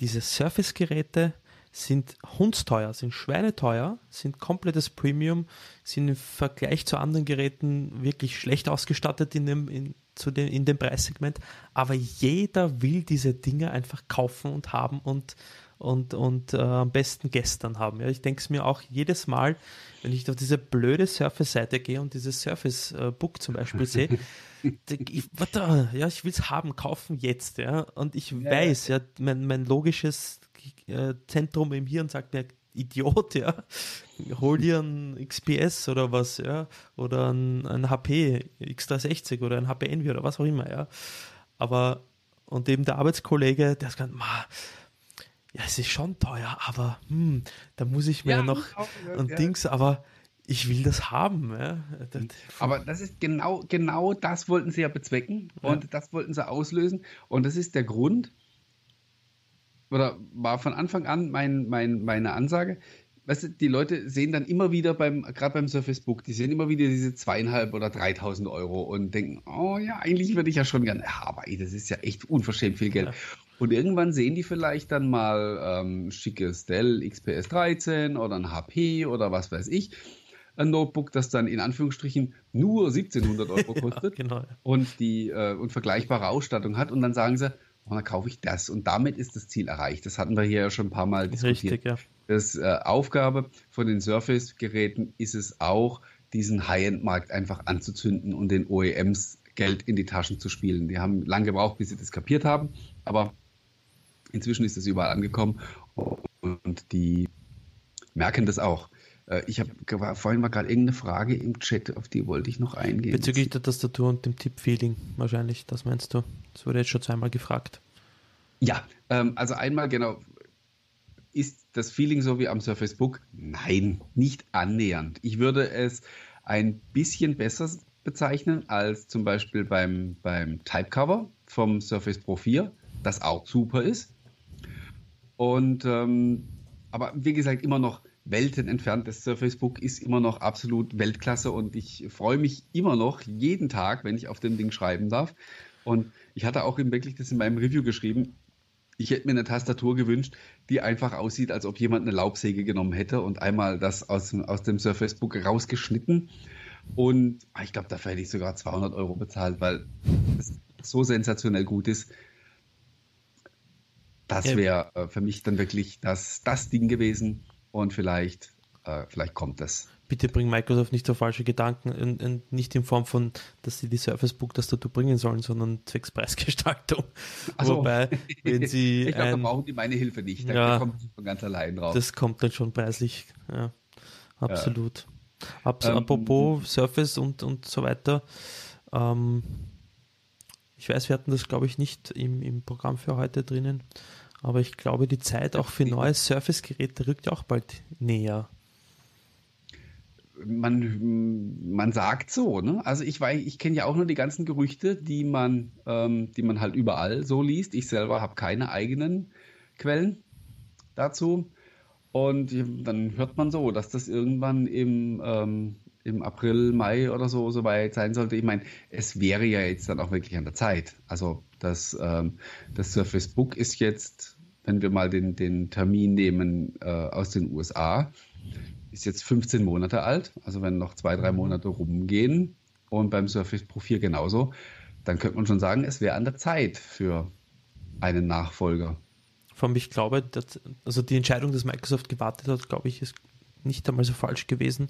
Diese Surface-Geräte sind hundsteuer, sind schweineteuer, sind komplettes Premium, sind im Vergleich zu anderen Geräten wirklich schlecht ausgestattet in dem, in, zu dem, in dem Preissegment. Aber jeder will diese Dinge einfach kaufen und haben und, und, und äh, am besten gestern haben. Ja, ich denke es mir auch jedes Mal, wenn ich auf diese blöde Surface-Seite gehe und dieses Surface-Book zum Beispiel sehe, ich, warte, ja, ich will es haben, kaufen jetzt, ja. Und ich ja, weiß, ja, mein, mein logisches äh, Zentrum im Hirn sagt mir, Idiot, ja, hol dir ein XPS oder was, ja, oder ein, ein HP X360 oder ein HP Envy oder was auch immer, ja. Aber, und eben der Arbeitskollege, der ist ganz, ja, es ist schon teuer, aber hm, da muss ich mir ja, noch ein ja. Dings, aber ich will das haben. Ja. Aber das ist genau, genau das wollten sie ja bezwecken und ja. das wollten sie auslösen. Und das ist der Grund, oder war von Anfang an mein, mein, meine Ansage. Weißt du, die Leute sehen dann immer wieder beim, gerade beim Surface Book, die sehen immer wieder diese zweieinhalb oder 3000 Euro und denken, oh ja, eigentlich würde ich ja schon gerne, ja, aber ey, das ist ja echt unverschämt viel Geld. Ja. Und irgendwann sehen die vielleicht dann mal ähm, schickes Dell XPS 13 oder ein HP oder was weiß ich ein Notebook, das dann in Anführungsstrichen nur 1700 Euro kostet ja, genau. und die äh, und vergleichbare Ausstattung hat und dann sagen sie, oh, dann kaufe ich das und damit ist das Ziel erreicht. Das hatten wir hier ja schon ein paar Mal diskutiert. Richtig, ja. Das äh, Aufgabe von den Surface-Geräten ist es auch, diesen High-End-Markt einfach anzuzünden und den OEMs Geld in die Taschen zu spielen. Die haben lange gebraucht, bis sie das kapiert haben, aber inzwischen ist es überall angekommen und die merken das auch. Äh, ich habe vorhin war gerade irgendeine Frage im Chat, auf die wollte ich noch eingehen. Bezüglich der Tastatur und dem Tipp-Feeling wahrscheinlich, das meinst du? Das wurde jetzt schon zweimal gefragt. Ja, ähm, also einmal genau, ist das Feeling so wie am Surface Book? Nein, nicht annähernd. Ich würde es ein bisschen besser bezeichnen als zum Beispiel beim, beim Typecover vom Surface Pro 4, das auch super ist. Und ähm, aber wie gesagt, immer noch Welten entfernt. Das Surface Book ist immer noch absolut Weltklasse und ich freue mich immer noch jeden Tag, wenn ich auf dem Ding schreiben darf. Und ich hatte auch wirklich das in meinem Review geschrieben. Ich hätte mir eine Tastatur gewünscht, die einfach aussieht, als ob jemand eine Laubsäge genommen hätte und einmal das aus, aus dem Surface Book rausgeschnitten. Und ah, ich glaube, dafür hätte ich sogar 200 Euro bezahlt, weil es so sensationell gut ist. Das wäre äh, für mich dann wirklich das, das Ding gewesen, und vielleicht, äh, vielleicht kommt es. Bitte bring Microsoft nicht auf falsche Gedanken und, und nicht in Form von, dass sie die Surface Book Tastatur bringen sollen, sondern zwecks Preisgestaltung. So. Wobei, wenn sie. ich glaube, da brauchen die meine Hilfe nicht. Da ja, kommt von ganz allein drauf. Das kommt dann schon preislich. Ja, absolut. Ja. Ab, ähm, apropos Surface und, und so weiter. Ähm, ich weiß, wir hatten das, glaube ich, nicht im, im Programm für heute drinnen. Aber ich glaube, die Zeit auch für neue Surface-Geräte rückt ja auch bald näher. Man, man sagt so, ne? Also ich weiß, ich kenne ja auch nur die ganzen Gerüchte, die man, ähm, die man halt überall so liest. Ich selber habe keine eigenen Quellen dazu. Und dann hört man so, dass das irgendwann im, ähm, im April, Mai oder so soweit sein sollte. Ich meine, es wäre ja jetzt dann auch wirklich an der Zeit. Also das, ähm, das Surface Book ist jetzt, wenn wir mal den, den Termin nehmen äh, aus den USA, ist jetzt 15 Monate alt. Also wenn noch zwei, drei Monate rumgehen und beim Surface Pro 4 genauso, dann könnte man schon sagen, es wäre an der Zeit für einen Nachfolger. Allem, ich glaube, dass, also die Entscheidung, dass Microsoft gewartet hat, glaube ich, ist nicht einmal so falsch gewesen.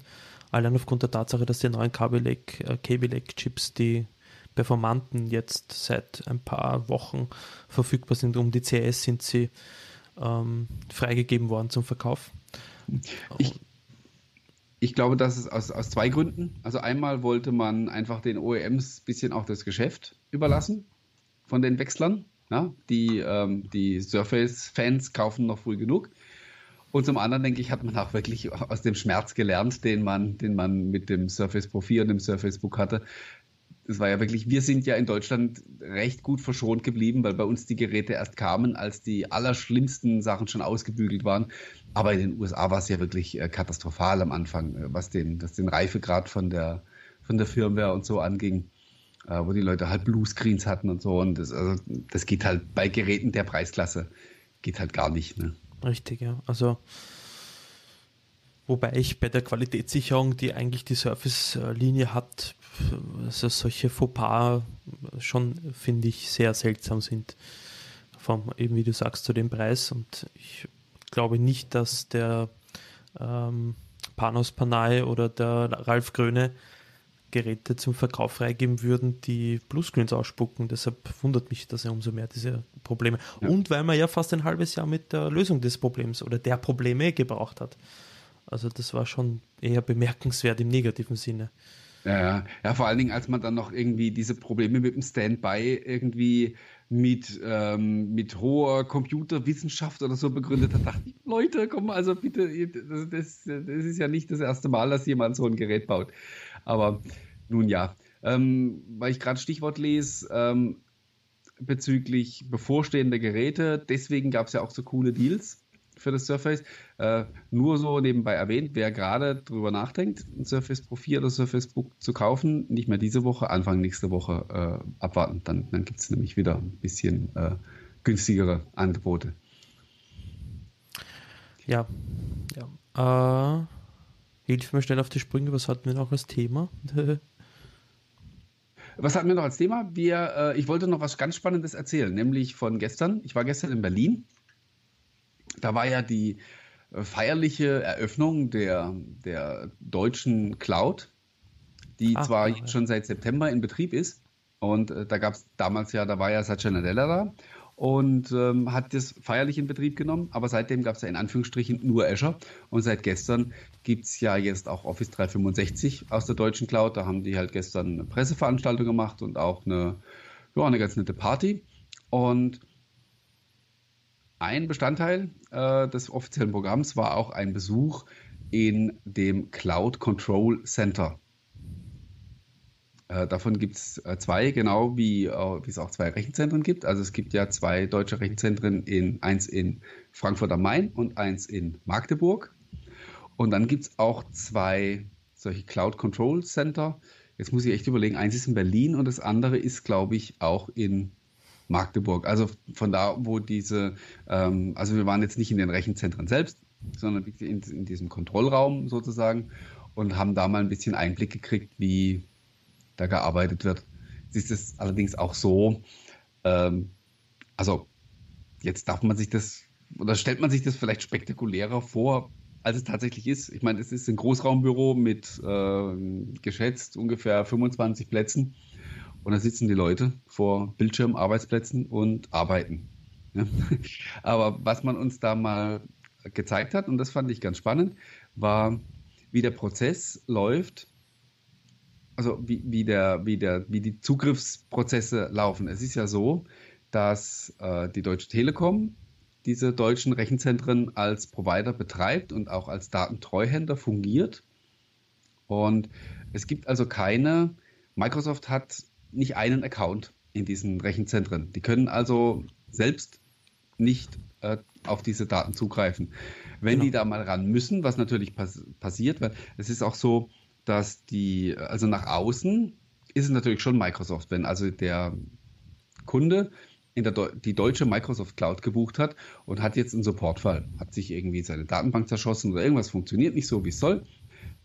Allein aufgrund der Tatsache, dass die neuen Kaby Lake, äh, die performanten, jetzt seit ein paar Wochen verfügbar sind. Um die CS sind sie ähm, freigegeben worden zum Verkauf. Ich, ich glaube, das ist aus, aus zwei Gründen. Also einmal wollte man einfach den OEMs ein bisschen auch das Geschäft überlassen von den Wechslern. Ja, die, ähm, die Surface-Fans kaufen noch früh genug. Und zum anderen, denke ich, hat man auch wirklich aus dem Schmerz gelernt, den man, den man mit dem Surface Pro 4 und dem Surface Book hatte. Das war ja wirklich, wir sind ja in Deutschland recht gut verschont geblieben, weil bei uns die Geräte erst kamen, als die allerschlimmsten Sachen schon ausgebügelt waren. Aber in den USA war es ja wirklich äh, katastrophal am Anfang, äh, was den, was den Reifegrad von der, von der Firmware und so anging, äh, wo die Leute halt Bluescreens hatten und so. Und das, also, das geht halt bei Geräten der Preisklasse, geht halt gar nicht. Ne? Richtig, ja. Also, wobei ich bei der Qualitätssicherung, die eigentlich die Surface-Linie hat, also solche Fauxpas schon, finde ich, sehr seltsam sind. Vom, eben wie du sagst, zu dem Preis. Und ich glaube nicht, dass der ähm, Panos Panay oder der Ralf Gröne Geräte zum Verkauf freigeben würden, die Bluescreens ausspucken. Deshalb wundert mich das ja umso mehr, diese Probleme. Ja. Und weil man ja fast ein halbes Jahr mit der Lösung des Problems oder der Probleme gebraucht hat. Also das war schon eher bemerkenswert im negativen Sinne. Ja, ja, vor allen Dingen, als man dann noch irgendwie diese Probleme mit dem Standby irgendwie mit, ähm, mit hoher Computerwissenschaft oder so begründet hat, dachte ich, Leute, komm, also bitte, das, das, das ist ja nicht das erste Mal, dass jemand so ein Gerät baut. Aber nun ja, ähm, weil ich gerade Stichwort lese, ähm, bezüglich bevorstehender Geräte, deswegen gab es ja auch so coole Deals für das Surface. Äh, nur so nebenbei erwähnt, wer gerade drüber nachdenkt, ein Surface Pro 4 oder Surface Book zu kaufen, nicht mehr diese Woche, Anfang nächste Woche äh, abwarten. Dann, dann gibt es nämlich wieder ein bisschen äh, günstigere Angebote. Ja, ja. Hilf mir schnell auf die Sprünge, was hatten wir noch als Thema? Was hatten wir noch als Thema? Wir, äh, ich wollte noch was ganz Spannendes erzählen, nämlich von gestern. Ich war gestern in Berlin da war ja die äh, feierliche Eröffnung der, der deutschen Cloud, die Ach, zwar ja. schon seit September in Betrieb ist. Und äh, da gab es damals ja, da war ja Satya Nadella da und ähm, hat das feierlich in Betrieb genommen. Aber seitdem gab es ja in Anführungsstrichen nur Azure. Und seit gestern gibt es ja jetzt auch Office 365 aus der deutschen Cloud. Da haben die halt gestern eine Presseveranstaltung gemacht und auch eine, ja, eine ganz nette Party. Und ein Bestandteil äh, des offiziellen Programms war auch ein Besuch in dem Cloud Control Center. Äh, davon gibt es äh, zwei, genau wie, äh, wie es auch zwei Rechenzentren gibt. Also es gibt ja zwei deutsche Rechenzentren, in, eins in Frankfurt am Main und eins in Magdeburg. Und dann gibt es auch zwei solche Cloud Control Center. Jetzt muss ich echt überlegen, eins ist in Berlin und das andere ist, glaube ich, auch in Magdeburg. Also von da, wo diese, ähm, also wir waren jetzt nicht in den Rechenzentren selbst, sondern in, in, diesem Kontrollraum sozusagen und haben da mal ein bisschen Einblick gekriegt, wie da gearbeitet wird. Es ist es allerdings auch so, ähm, also jetzt darf man sich das, oder stellt man sich das vielleicht spektakulärer vor, als es tatsächlich ist. Ich meine, es ist ein Großraumbüro mit äh, geschätzt ungefähr 25 Plätzen und da sitzen die Leute vor Bildschirmarbeitsplätzen und arbeiten. Aber was man uns da mal gezeigt hat, und das fand ich ganz spannend, war, wie der Prozess läuft, also wie, wie, der, wie, der, wie die Zugriffsprozesse laufen. Es ist ja so, dass äh, die Deutsche Telekom diese deutschen Rechenzentren als Provider betreibt und auch als Datentreuhänder fungiert. Und es gibt also keine, Microsoft hat nicht einen Account in diesen Rechenzentren. Die können also selbst nicht äh, auf diese Daten zugreifen. Wenn genau. die da mal ran müssen, was natürlich pass passiert, weil es ist auch so, dass die, also nach außen ist es natürlich schon Microsoft. Wenn also der Kunde in der Deu die deutsche Microsoft Cloud gebucht hat und hat jetzt einen Supportfall, hat sich irgendwie seine Datenbank zerschossen oder irgendwas funktioniert nicht so, wie es soll,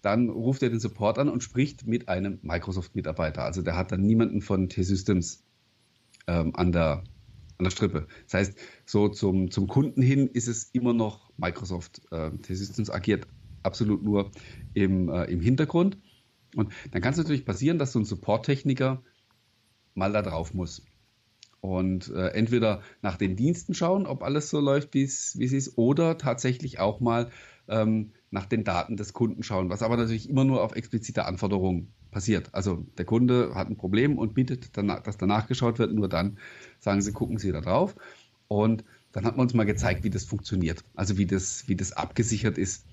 dann ruft er den Support an und spricht mit einem Microsoft-Mitarbeiter. Also der hat dann niemanden von T-Systems ähm, an, der, an der Strippe. Das heißt, so zum, zum Kunden hin ist es immer noch Microsoft. Äh, T-Systems agiert absolut nur im, äh, im Hintergrund. Und dann kann es natürlich passieren, dass so ein Support-Techniker mal da drauf muss. Und äh, entweder nach den Diensten schauen, ob alles so läuft, wie es ist, oder tatsächlich auch mal ähm, nach den Daten des Kunden schauen, was aber natürlich immer nur auf explizite Anforderungen passiert. Also der Kunde hat ein Problem und bittet, dass danach geschaut wird, nur dann sagen sie, gucken Sie da drauf. Und dann hat man uns mal gezeigt, wie das funktioniert, also wie das, wie das abgesichert ist.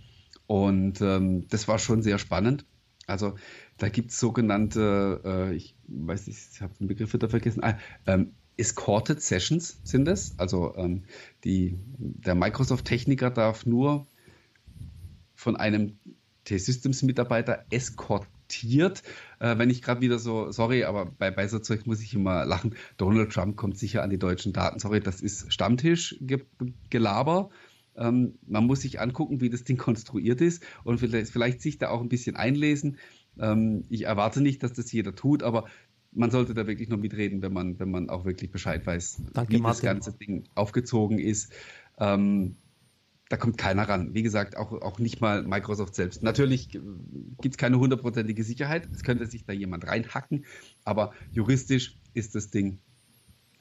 Und ähm, das war schon sehr spannend. Also da gibt es sogenannte, äh, ich weiß nicht, ich habe den Begriff wieder vergessen, ah, ähm, Escorted Sessions sind es. Also ähm, die, der Microsoft-Techniker darf nur von einem T-Systems-Mitarbeiter eskortiert. Äh, wenn ich gerade wieder so, sorry, aber bei, bei so Zeug muss ich immer lachen. Donald Trump kommt sicher an die deutschen Daten. Sorry, das ist Stammtischgelaber. Ähm, man muss sich angucken, wie das Ding konstruiert ist und vielleicht, vielleicht sich da auch ein bisschen einlesen. Ähm, ich erwarte nicht, dass das jeder tut, aber man sollte da wirklich noch mitreden, wenn man, wenn man auch wirklich Bescheid weiß, Danke, wie Martin. das ganze Ding aufgezogen ist. Ähm, da kommt keiner ran. Wie gesagt, auch, auch nicht mal Microsoft selbst. Natürlich gibt es keine hundertprozentige Sicherheit. Es könnte sich da jemand reinhacken, aber juristisch ist das Ding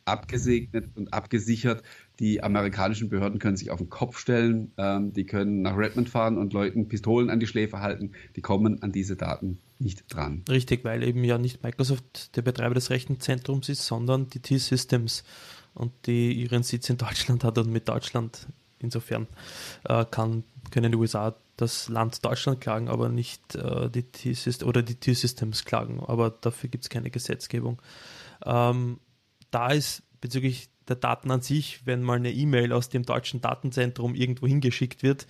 abgesegnet und abgesichert. Die amerikanischen Behörden können sich auf den Kopf stellen, ähm, die können nach Redmond fahren und Leuten Pistolen an die Schläfe halten. Die kommen an diese Daten nicht dran. Richtig, weil eben ja nicht Microsoft der Betreiber des Rechenzentrums ist, sondern die T-Systems und die ihren Sitz in Deutschland hat und mit Deutschland insofern äh, kann, können die USA das Land Deutschland klagen, aber nicht äh, die T-Systems oder die T-Systems klagen. Aber dafür gibt es keine Gesetzgebung. Ähm, da ist bezüglich der Daten an sich, wenn mal eine E-Mail aus dem deutschen Datenzentrum irgendwo hingeschickt wird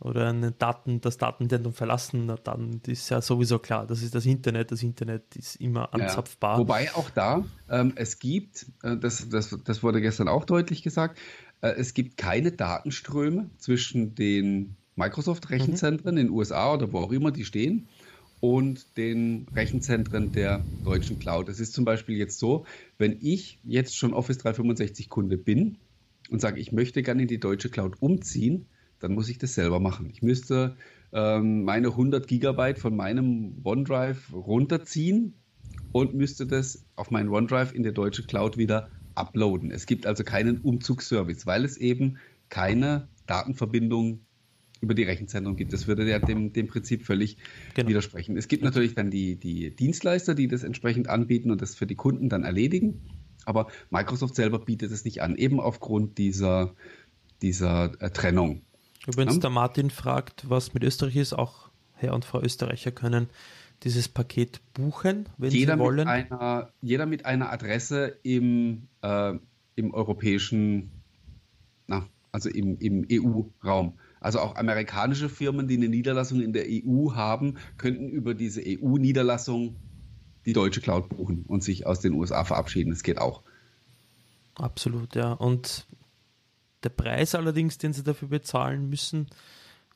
oder eine Daten, das Datenzentrum verlassen, dann ist ja sowieso klar, das ist das Internet. Das Internet ist immer anzapfbar. Ja, wobei auch da, ähm, es gibt, äh, das, das, das wurde gestern auch deutlich gesagt, äh, es gibt keine Datenströme zwischen den Microsoft-Rechenzentren mhm. in den USA oder wo auch immer die stehen und den Rechenzentren der deutschen Cloud. Es ist zum Beispiel jetzt so, wenn ich jetzt schon Office 365 Kunde bin und sage, ich möchte gerne in die deutsche Cloud umziehen, dann muss ich das selber machen. Ich müsste ähm, meine 100 Gigabyte von meinem OneDrive runterziehen und müsste das auf meinen OneDrive in der deutsche Cloud wieder uploaden. Es gibt also keinen Umzugsservice, weil es eben keine Datenverbindung über die Rechenzentren gibt. Das würde ja dem, dem Prinzip völlig genau. widersprechen. Es gibt natürlich dann die, die Dienstleister, die das entsprechend anbieten und das für die Kunden dann erledigen. Aber Microsoft selber bietet es nicht an, eben aufgrund dieser, dieser äh, Trennung. Übrigens, ja? der Martin fragt, was mit Österreich ist. Auch Herr und Frau Österreicher können dieses Paket buchen, wenn jeder sie wollen. Mit einer, jeder mit einer Adresse im, äh, im europäischen, na, also im, im EU-Raum. Also auch amerikanische Firmen, die eine Niederlassung in der EU haben, könnten über diese EU-Niederlassung die deutsche Cloud buchen und sich aus den USA verabschieden. Das geht auch. Absolut, ja. Und der Preis allerdings, den sie dafür bezahlen müssen,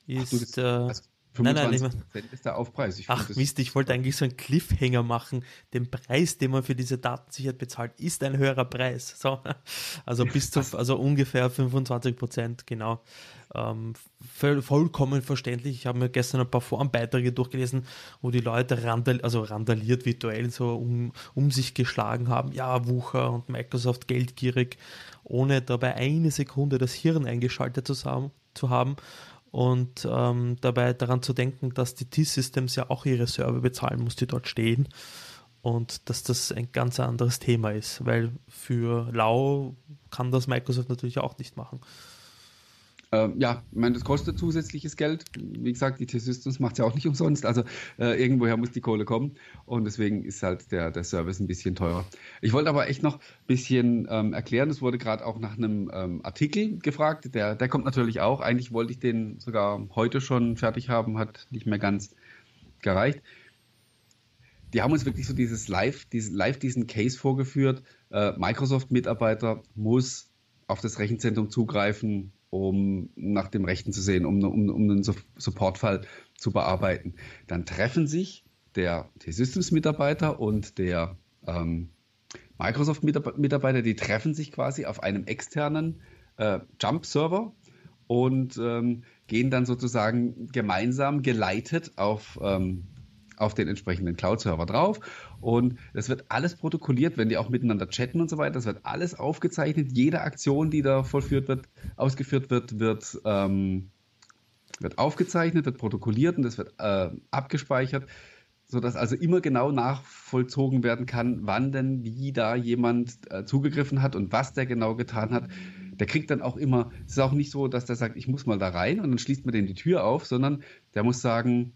ist. Ach, du, das, also 25 nein, nein, ist der Aufpreis. Ich Ach Mist, ich wollte eigentlich so einen Cliffhanger machen. Den Preis, den man für diese Datensicherheit bezahlt, ist ein höherer Preis. So, also bis zu, also ungefähr 25 Prozent, genau. Ähm, vollkommen verständlich. Ich habe mir gestern ein paar Formbeiträge durchgelesen, wo die Leute randal, also randaliert virtuell so um, um sich geschlagen haben. Ja, Wucher und Microsoft geldgierig, ohne dabei eine Sekunde das Hirn eingeschaltet zu haben. Und ähm, dabei daran zu denken, dass die T-Systems ja auch ihre Server bezahlen muss, die dort stehen und dass das ein ganz anderes Thema ist, weil für Lau kann das Microsoft natürlich auch nicht machen. Ähm, ja, ich meine, das kostet zusätzliches Geld. Wie gesagt, die T-Systems macht es ja auch nicht umsonst. Also äh, irgendwoher muss die Kohle kommen. Und deswegen ist halt der, der Service ein bisschen teurer. Ich wollte aber echt noch ein bisschen ähm, erklären. Es wurde gerade auch nach einem ähm, Artikel gefragt. Der, der kommt natürlich auch. Eigentlich wollte ich den sogar heute schon fertig haben, hat nicht mehr ganz gereicht. Die haben uns wirklich so dieses Live, diesen, live diesen Case vorgeführt. Äh, Microsoft-Mitarbeiter muss auf das Rechenzentrum zugreifen, um nach dem Rechten zu sehen, um, um, um einen Supportfall zu bearbeiten. Dann treffen sich der T-Systems-Mitarbeiter und der ähm, Microsoft-Mitarbeiter, die treffen sich quasi auf einem externen äh, Jump-Server und ähm, gehen dann sozusagen gemeinsam geleitet auf ähm, auf den entsprechenden Cloud-Server drauf. Und es wird alles protokolliert, wenn die auch miteinander chatten und so weiter. Das wird alles aufgezeichnet. Jede Aktion, die da vollführt wird, ausgeführt wird, wird, ähm, wird aufgezeichnet, wird protokolliert und das wird äh, abgespeichert sodass also immer genau nachvollzogen werden kann, wann denn wie da jemand äh, zugegriffen hat und was der genau getan hat. Der kriegt dann auch immer, es ist auch nicht so, dass der sagt, ich muss mal da rein und dann schließt man den die Tür auf, sondern der muss sagen,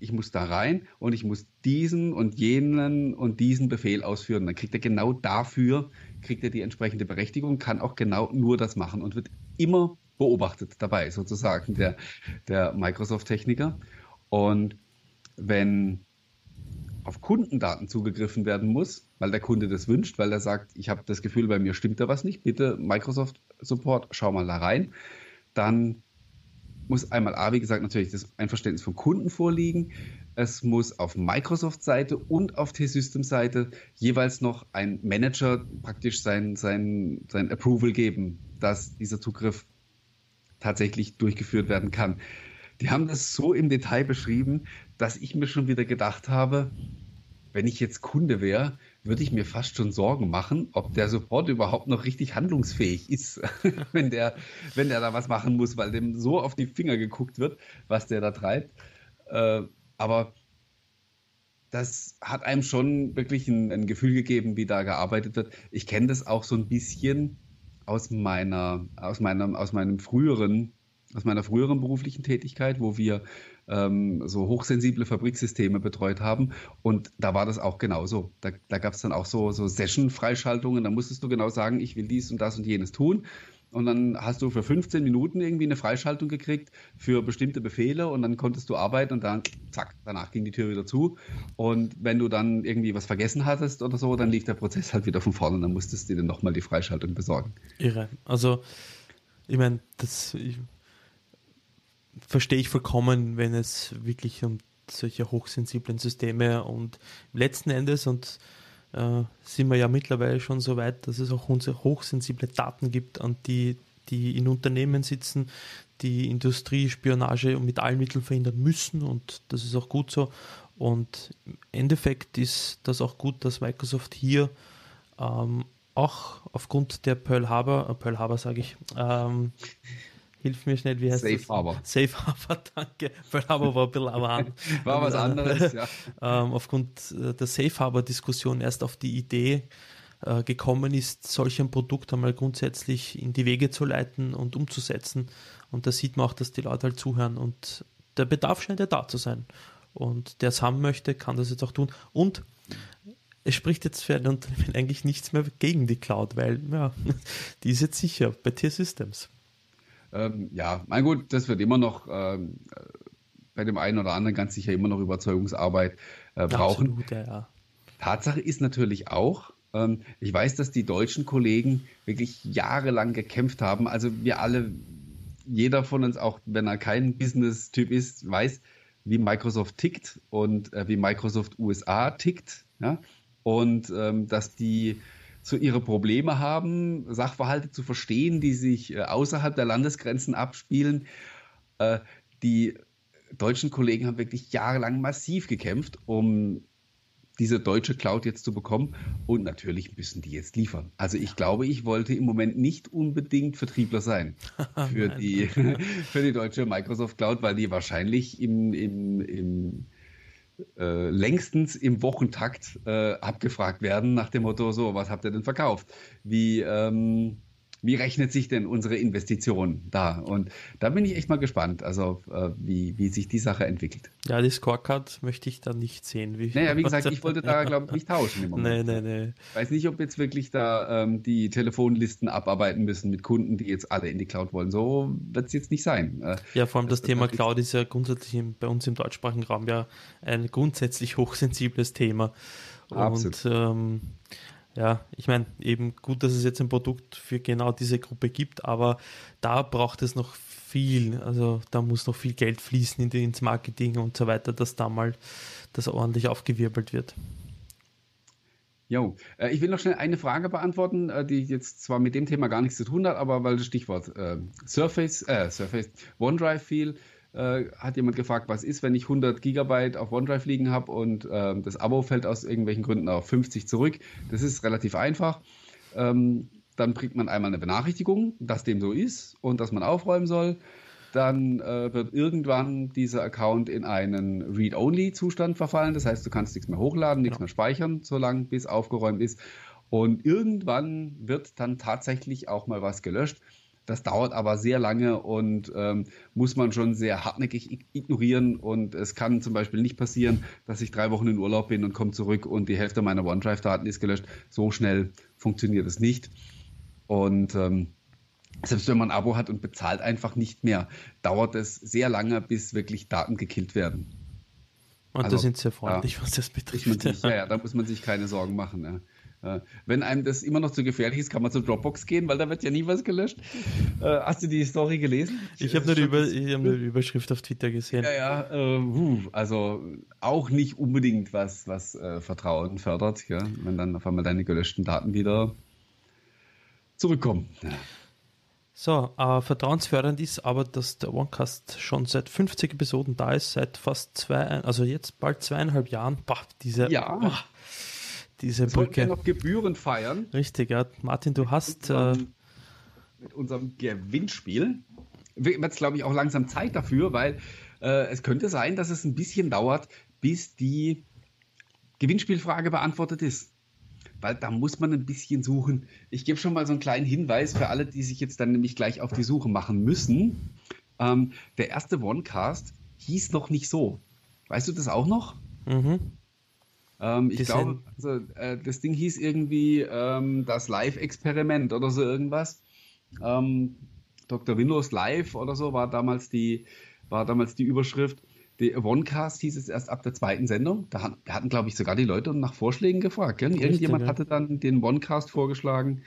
ich muss da rein und ich muss diesen und jenen und diesen Befehl ausführen. Dann kriegt er genau dafür, kriegt er die entsprechende Berechtigung, kann auch genau nur das machen und wird immer beobachtet dabei, sozusagen, der, der Microsoft-Techniker. Und wenn auf Kundendaten zugegriffen werden muss, weil der Kunde das wünscht, weil er sagt, ich habe das Gefühl, bei mir stimmt da was nicht, bitte Microsoft Support, schau mal da rein, dann muss einmal A, wie gesagt, natürlich das Einverständnis vom Kunden vorliegen. Es muss auf Microsoft-Seite und auf T-System-Seite jeweils noch ein Manager praktisch sein, sein, sein Approval geben, dass dieser Zugriff tatsächlich durchgeführt werden kann. Die haben das so im Detail beschrieben, dass ich mir schon wieder gedacht habe, wenn ich jetzt Kunde wäre, würde ich mir fast schon Sorgen machen, ob der Support überhaupt noch richtig handlungsfähig ist, wenn der, wenn der da was machen muss, weil dem so auf die Finger geguckt wird, was der da treibt. Äh, aber das hat einem schon wirklich ein, ein, Gefühl gegeben, wie da gearbeitet wird. Ich kenne das auch so ein bisschen aus meiner, aus meinem, aus meinem früheren, aus meiner früheren beruflichen Tätigkeit, wo wir ähm, so hochsensible Fabriksysteme betreut haben. Und da war das auch genauso. Da, da gab es dann auch so, so Session-Freischaltungen. Da musstest du genau sagen, ich will dies und das und jenes tun. Und dann hast du für 15 Minuten irgendwie eine Freischaltung gekriegt für bestimmte Befehle und dann konntest du arbeiten und dann, zack, danach ging die Tür wieder zu. Und wenn du dann irgendwie was vergessen hattest oder so, dann lief der Prozess halt wieder von vorne und dann musstest du dir nochmal die Freischaltung besorgen. Irre. Also, ich meine, das, ich, verstehe ich vollkommen, wenn es wirklich um solche hochsensiblen Systeme und letzten Endes und äh, sind wir ja mittlerweile schon so weit, dass es auch unsere hochsensible Daten gibt, an die, die in Unternehmen sitzen, die Industriespionage mit allen Mitteln verhindern müssen und das ist auch gut so. Und im Endeffekt ist das auch gut, dass Microsoft hier ähm, auch aufgrund der Pearl Harbor, äh, Pearl Harbor sage ich, ähm, Hilf mir schnell, wie heißt Safe das? Harbor. Safe Harbor, danke. Pearl Harbor war ein bisschen an. War was anderes, ja. ähm, aufgrund äh, der Safe Harbor-Diskussion erst auf die Idee äh, gekommen ist, solch ein Produkt einmal grundsätzlich in die Wege zu leiten und umzusetzen. Und da sieht man auch, dass die Leute halt zuhören und der Bedarf scheint ja da zu sein. Und der es haben möchte, kann das jetzt auch tun. Und es spricht jetzt für ein Unternehmen eigentlich nichts mehr gegen die Cloud, weil ja, die ist jetzt sicher bei Tier Systems. Ähm, ja, mein gut, das wird immer noch ähm, bei dem einen oder anderen ganz sicher immer noch Überzeugungsarbeit äh, brauchen. Absolut, ja, ja. Tatsache ist natürlich auch, ähm, ich weiß, dass die deutschen Kollegen wirklich jahrelang gekämpft haben. Also wir alle, jeder von uns, auch wenn er kein Business-Typ ist, weiß, wie Microsoft tickt und äh, wie Microsoft USA tickt. Ja? Und ähm, dass die so ihre Probleme haben, Sachverhalte zu verstehen, die sich äh, außerhalb der Landesgrenzen abspielen. Äh, die deutschen Kollegen haben wirklich jahrelang massiv gekämpft, um diese deutsche Cloud jetzt zu bekommen. Und natürlich müssen die jetzt liefern. Also ich glaube, ich wollte im Moment nicht unbedingt Vertriebler sein für, die, für die deutsche Microsoft Cloud, weil die wahrscheinlich im, im, im äh, längstens im Wochentakt äh, abgefragt werden nach dem Motto, so, was habt ihr denn verkauft? Wie, ähm, wie rechnet sich denn unsere Investition da? Und da bin ich echt mal gespannt, also äh, wie, wie sich die Sache entwickelt. Ja, die Scorecard möchte ich da nicht sehen. Wie naja, wie gesagt, ich wollte da, glaube ich, nicht tauschen im Moment. Nee, nee, nee. Ich weiß nicht, ob jetzt wirklich da ähm, die Telefonlisten abarbeiten müssen mit Kunden, die jetzt alle in die Cloud wollen. So wird es jetzt nicht sein. Äh, ja, vor allem das, das Thema Cloud ist ja grundsätzlich im, bei uns im deutschsprachigen Raum ja ein grundsätzlich hochsensibles Thema. Absolut. Und ähm, ja, ich meine, eben gut, dass es jetzt ein Produkt für genau diese Gruppe gibt, aber da braucht es noch viel, also da muss noch viel Geld fließen in die, ins Marketing und so weiter, dass da mal das ordentlich aufgewirbelt wird. Jo, äh, ich will noch schnell eine Frage beantworten, äh, die jetzt zwar mit dem Thema gar nichts zu tun hat, aber weil das Stichwort äh, Surface, äh, Surface, OneDrive fiel, äh, hat jemand gefragt, was ist, wenn ich 100 Gigabyte auf OneDrive liegen habe und äh, das Abo fällt aus irgendwelchen Gründen auf 50 zurück. Das ist relativ einfach. Ähm, dann kriegt man einmal eine Benachrichtigung, dass dem so ist und dass man aufräumen soll. Dann äh, wird irgendwann dieser Account in einen Read-Only-Zustand verfallen. Das heißt, du kannst nichts mehr hochladen, nichts genau. mehr speichern, solange bis aufgeräumt ist. Und irgendwann wird dann tatsächlich auch mal was gelöscht. Das dauert aber sehr lange und ähm, muss man schon sehr hartnäckig ignorieren. Und es kann zum Beispiel nicht passieren, dass ich drei Wochen in Urlaub bin und komme zurück und die Hälfte meiner OneDrive-Daten ist gelöscht. So schnell funktioniert es nicht. Und ähm, selbst wenn man ein Abo hat und bezahlt einfach nicht mehr, dauert es sehr lange, bis wirklich Daten gekillt werden. Und also, da sind sehr freundlich, ja, was das betrifft. Sich, ja, ja, da muss man sich keine Sorgen machen. Ja. Wenn einem das immer noch zu gefährlich ist, kann man zur Dropbox gehen, weil da wird ja nie was gelöscht. Äh, hast du die Story gelesen? Ich habe nur, die Über, hab nur die Überschrift auf Twitter gesehen. Ja, ja, äh, also auch nicht unbedingt was, was äh, Vertrauen fördert, ja, wenn dann auf einmal deine gelöschten Daten wieder zurückkommen. Ja. So, äh, vertrauensfördernd ist aber, dass der OneCast schon seit 50 Episoden da ist, seit fast zwei, also jetzt bald zweieinhalb Jahren. Boah, diese, ja. boah, diese das Brücke. Wir noch Gebühren feiern. Richtig, ja. Martin, du hast. Mit unserem, äh, mit unserem Gewinnspiel. Wird es, glaube ich, auch langsam Zeit dafür, weil äh, es könnte sein, dass es ein bisschen dauert, bis die Gewinnspielfrage beantwortet ist weil da muss man ein bisschen suchen. Ich gebe schon mal so einen kleinen Hinweis für alle, die sich jetzt dann nämlich gleich auf die Suche machen müssen. Ähm, der erste OneCast hieß noch nicht so. Weißt du das auch noch? Mhm. Ähm, ich glaube, also, äh, das Ding hieß irgendwie ähm, das Live-Experiment oder so irgendwas. Ähm, Dr. Windows Live oder so war damals die, war damals die Überschrift. Die OneCast hieß es erst ab der zweiten Sendung. Da hatten, glaube ich, sogar die Leute nach Vorschlägen gefragt. Gell? Irgendjemand ja. hatte dann den OneCast vorgeschlagen.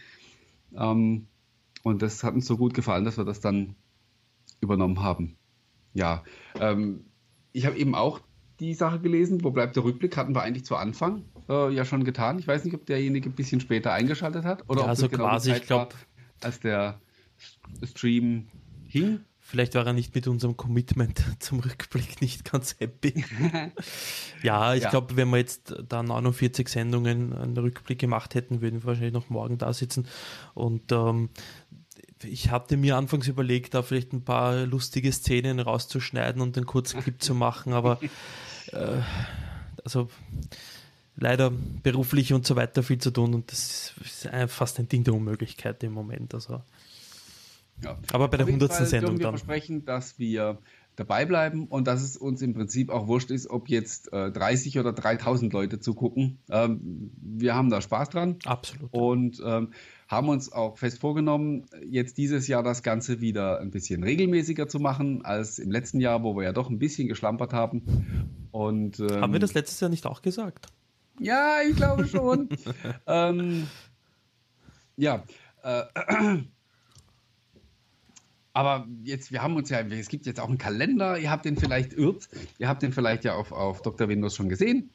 Ähm, und das hat uns so gut gefallen, dass wir das dann übernommen haben. Ja, ähm, ich habe eben auch die Sache gelesen. Wo bleibt der Rückblick? Hatten wir eigentlich zu Anfang äh, ja schon getan. Ich weiß nicht, ob derjenige ein bisschen später eingeschaltet hat oder ja, ob also genau quasi, ich glaube, als der Stream hing. Vielleicht war er nicht mit unserem Commitment zum Rückblick nicht ganz happy. ja, ich ja. glaube, wenn wir jetzt da 49 Sendungen einen Rückblick gemacht hätten, würden wir wahrscheinlich noch morgen da sitzen. Und ähm, ich hatte mir anfangs überlegt, da vielleicht ein paar lustige Szenen rauszuschneiden und einen kurzen Clip zu machen, aber äh, also leider beruflich und so weiter viel zu tun und das ist fast ein Ding der Unmöglichkeit im Moment. Also ja. Aber bei der 100. Sendung wir dann. versprechen, dass wir dabei bleiben und dass es uns im Prinzip auch wurscht ist, ob jetzt äh, 30 oder 3000 Leute zugucken. Ähm, wir haben da Spaß dran. Absolut. Und ähm, haben uns auch fest vorgenommen, jetzt dieses Jahr das Ganze wieder ein bisschen regelmäßiger zu machen als im letzten Jahr, wo wir ja doch ein bisschen geschlampert haben. Und, ähm, haben wir das letztes Jahr nicht auch gesagt? Ja, ich glaube schon. ähm, ja. Äh, Aber jetzt, wir haben uns ja, es gibt jetzt auch einen Kalender, ihr habt den vielleicht irrt, ihr habt den vielleicht ja auf, auf Dr. Windows schon gesehen,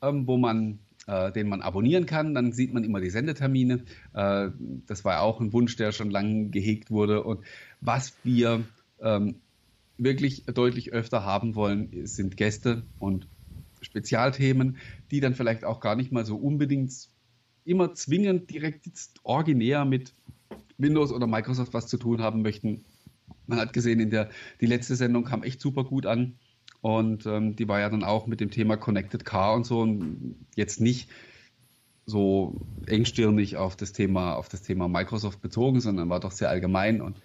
ähm, wo man, äh, den man abonnieren kann. Dann sieht man immer die Sendetermine. Äh, das war auch ein Wunsch, der schon lange gehegt wurde. Und was wir ähm, wirklich deutlich öfter haben wollen, sind Gäste und Spezialthemen, die dann vielleicht auch gar nicht mal so unbedingt immer zwingend direkt originär mit Windows oder Microsoft was zu tun haben möchten. Man hat gesehen, in der die letzte Sendung kam echt super gut an. Und ähm, die war ja dann auch mit dem Thema Connected Car und so und jetzt nicht so engstirnig auf das Thema, auf das Thema Microsoft bezogen, sondern war doch sehr allgemein. Und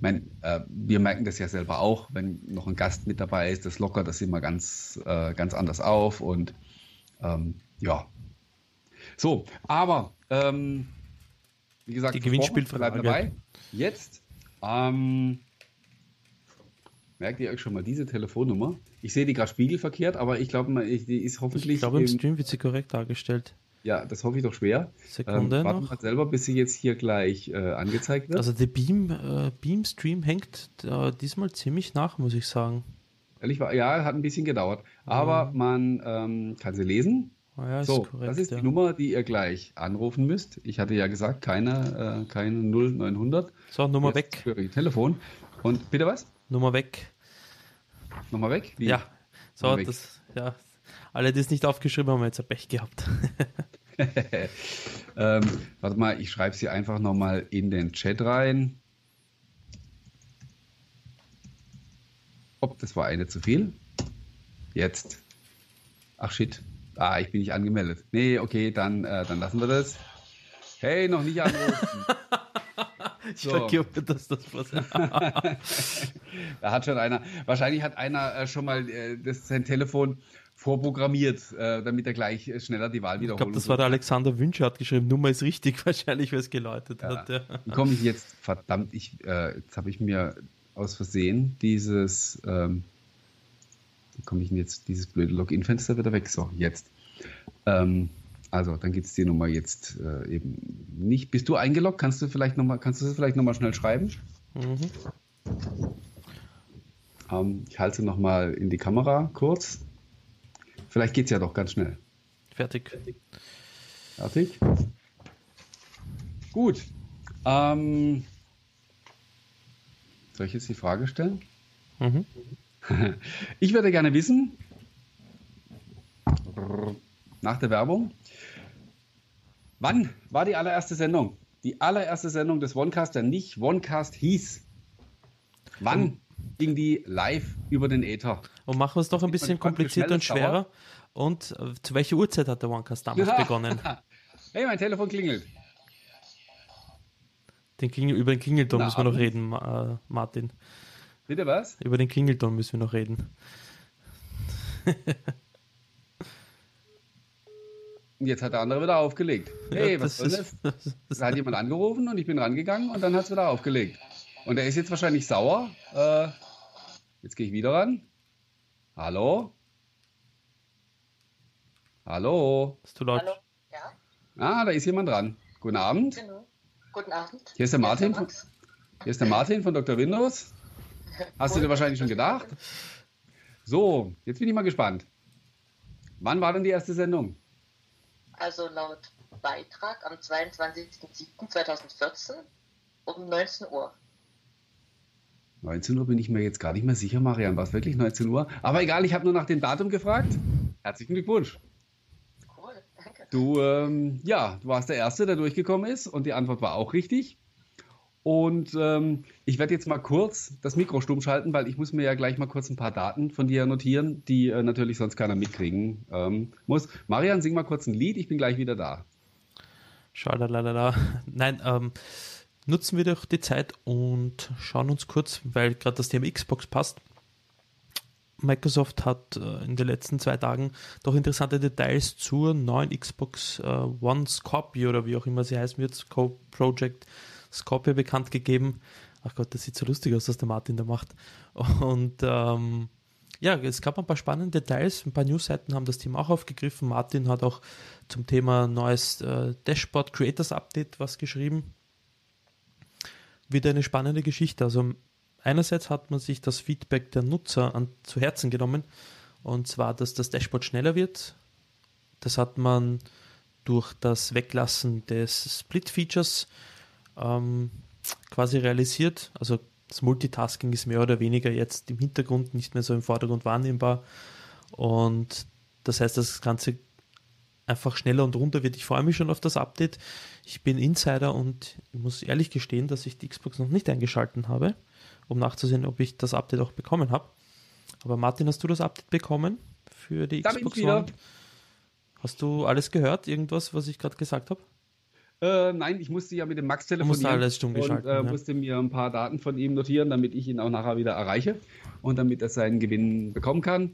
mein, äh, wir merken das ja selber auch, wenn noch ein Gast mit dabei ist, das lockert das immer ganz, äh, ganz anders auf. Und ähm, ja. So, aber ähm, wie gesagt, die Gewinnspielfrage. dabei. Jetzt ähm, merkt ihr euch schon mal diese Telefonnummer? Ich sehe die gerade spiegelverkehrt, aber ich glaube, die ist hoffentlich. Ich glaube, im Stream wird sie korrekt dargestellt. Ja, das hoffe ich doch schwer. Sekunde ähm, warten noch. selber, bis sie jetzt hier gleich äh, angezeigt wird. Also der Beam, äh, Beam Stream hängt äh, diesmal ziemlich nach, muss ich sagen. Ehrlich war, ja, hat ein bisschen gedauert. Aber mhm. man ähm, kann sie lesen. Ah ja, so, korrekt, das ist ja. die Nummer, die ihr gleich anrufen müsst. Ich hatte ja gesagt, keine, äh, keine 0900. So, Nummer Jetzt weg. Für ihr Telefon. Und bitte was? Nummer weg. Nummer weg? Wie? Ja. So, Nummer das, ja. Alle, die es nicht aufgeschrieben haben, haben jetzt ein Pech gehabt. ähm, warte mal, ich schreibe sie einfach nochmal in den Chat rein. Ob das war eine zu viel? Jetzt. Ach shit. Ah, ich bin nicht angemeldet. Nee, okay, dann, äh, dann lassen wir das. Hey, noch nicht anrufen. ich so. vergebe, dass das was. da hat schon einer, wahrscheinlich hat einer äh, schon mal äh, das, sein Telefon vorprogrammiert, äh, damit er gleich schneller die Wahl wiederholt. Ich glaube, das war der Alexander Wünsche, hat geschrieben, Nummer ist richtig, wahrscheinlich, weil es geläutet ja. hat. Ja. Wie komme ich jetzt, verdammt, ich, äh, jetzt habe ich mir aus Versehen dieses, ähm, wie komme ich denn jetzt, dieses blöde Login-Fenster wieder weg? So, jetzt. Ähm, also, dann gibt es die Nummer jetzt äh, eben nicht. Bist du eingeloggt? Kannst du vielleicht nochmal, kannst du das vielleicht nochmal schnell schreiben? Mhm. Ähm, ich halte nochmal in die Kamera kurz. Vielleicht geht es ja doch ganz schnell. Fertig. Fertig. Gut. Ähm, Soll ich jetzt die Frage stellen? Mhm. Ich würde gerne wissen, nach der Werbung, wann war die allererste Sendung? Die allererste Sendung des OneCast, der nicht OneCast hieß. Wann ging die live über den Äther? Und machen wir es doch ein bisschen komplizierter und schwerer. Und äh, zu welcher Uhrzeit hat der OneCast damals ja. begonnen? Hey, mein Telefon klingelt. Den Klingel, über den Klingelton müssen wir noch reden, äh, Martin. Bitte was? Über den Klingelton müssen wir noch reden. Jetzt hat der andere wieder aufgelegt. Hey, ja, was soll das? Da hat jemand angerufen und ich bin rangegangen und dann hat es wieder aufgelegt. Und er ist jetzt wahrscheinlich sauer. Äh, jetzt gehe ich wieder ran. Hallo? Hallo? Ist du laut? Hallo? Ja? Ah, da ist jemand dran. Guten Abend. Genau. Guten Abend. Hier ist der Martin. Hier ist der, Hier ist der Martin von Dr. Windows. Hast du dir wahrscheinlich schon gedacht? So, jetzt bin ich mal gespannt. Wann war denn die erste Sendung? Also laut Beitrag am 22.07.2014 um 19 Uhr. 19 Uhr bin ich mir jetzt gar nicht mehr sicher, Marian. War es wirklich 19 Uhr? Aber egal, ich habe nur nach dem Datum gefragt. Herzlichen Glückwunsch. Du, ähm, ja, du warst der Erste, der durchgekommen ist und die Antwort war auch richtig. Und ähm, ich werde jetzt mal kurz das Mikro stumm schalten, weil ich muss mir ja gleich mal kurz ein paar Daten von dir notieren, die äh, natürlich sonst keiner mitkriegen ähm, muss. Marian, sing mal kurz ein Lied, ich bin gleich wieder da. Schalalala. Nein, ähm, nutzen wir doch die Zeit und schauen uns kurz, weil gerade das Thema Xbox passt, Microsoft hat äh, in den letzten zwei Tagen doch interessante Details zur neuen Xbox äh, One Scorpio oder wie auch immer sie heißen wird, Project Scorpio bekannt gegeben. Ach Gott, das sieht so lustig aus, was der Martin da macht. Und ähm, ja, es gab ein paar spannende Details. Ein paar Newsseiten haben das Thema auch aufgegriffen. Martin hat auch zum Thema neues äh, Dashboard Creators Update was geschrieben. Wieder eine spannende Geschichte. Also Einerseits hat man sich das Feedback der Nutzer an, zu Herzen genommen, und zwar, dass das Dashboard schneller wird. Das hat man durch das Weglassen des Split-Features ähm, quasi realisiert. Also das Multitasking ist mehr oder weniger jetzt im Hintergrund, nicht mehr so im Vordergrund wahrnehmbar. Und das heißt, das Ganze einfach schneller und runter wird. Ich freue mich schon auf das Update. Ich bin Insider und ich muss ehrlich gestehen, dass ich die Xbox noch nicht eingeschalten habe um nachzusehen, ob ich das Update auch bekommen habe. Aber Martin, hast du das Update bekommen für die Damit Xbox One? Hast du alles gehört? Irgendwas, was ich gerade gesagt habe? Äh, nein, ich musste ja mit dem Max telefonieren. Musste alles stumm geschalten. Und äh, ja. musste mir ein paar Daten von ihm notieren, damit ich ihn auch nachher wieder erreiche und damit er seinen Gewinn bekommen kann.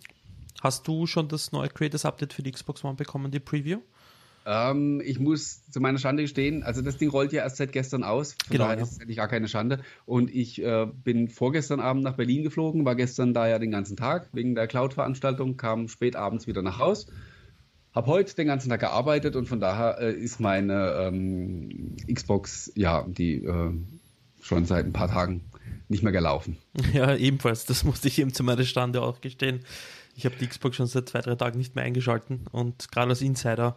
Hast du schon das neue Creators Update für die Xbox One bekommen, die Preview? Ähm, ich muss zu meiner Schande gestehen, also das Ding rollt ja erst seit gestern aus. Von genau, daher ja. ist es eigentlich gar keine Schande. Und ich äh, bin vorgestern Abend nach Berlin geflogen, war gestern da ja den ganzen Tag wegen der Cloud-Veranstaltung, kam spät abends wieder nach Haus. Hab heute den ganzen Tag gearbeitet und von daher äh, ist meine ähm, Xbox, ja, die äh, schon seit ein paar Tagen nicht mehr gelaufen. Ja, ebenfalls. Das musste ich eben zu meiner Stande auch gestehen. Ich habe die Xbox schon seit zwei, drei Tagen nicht mehr eingeschalten und gerade als Insider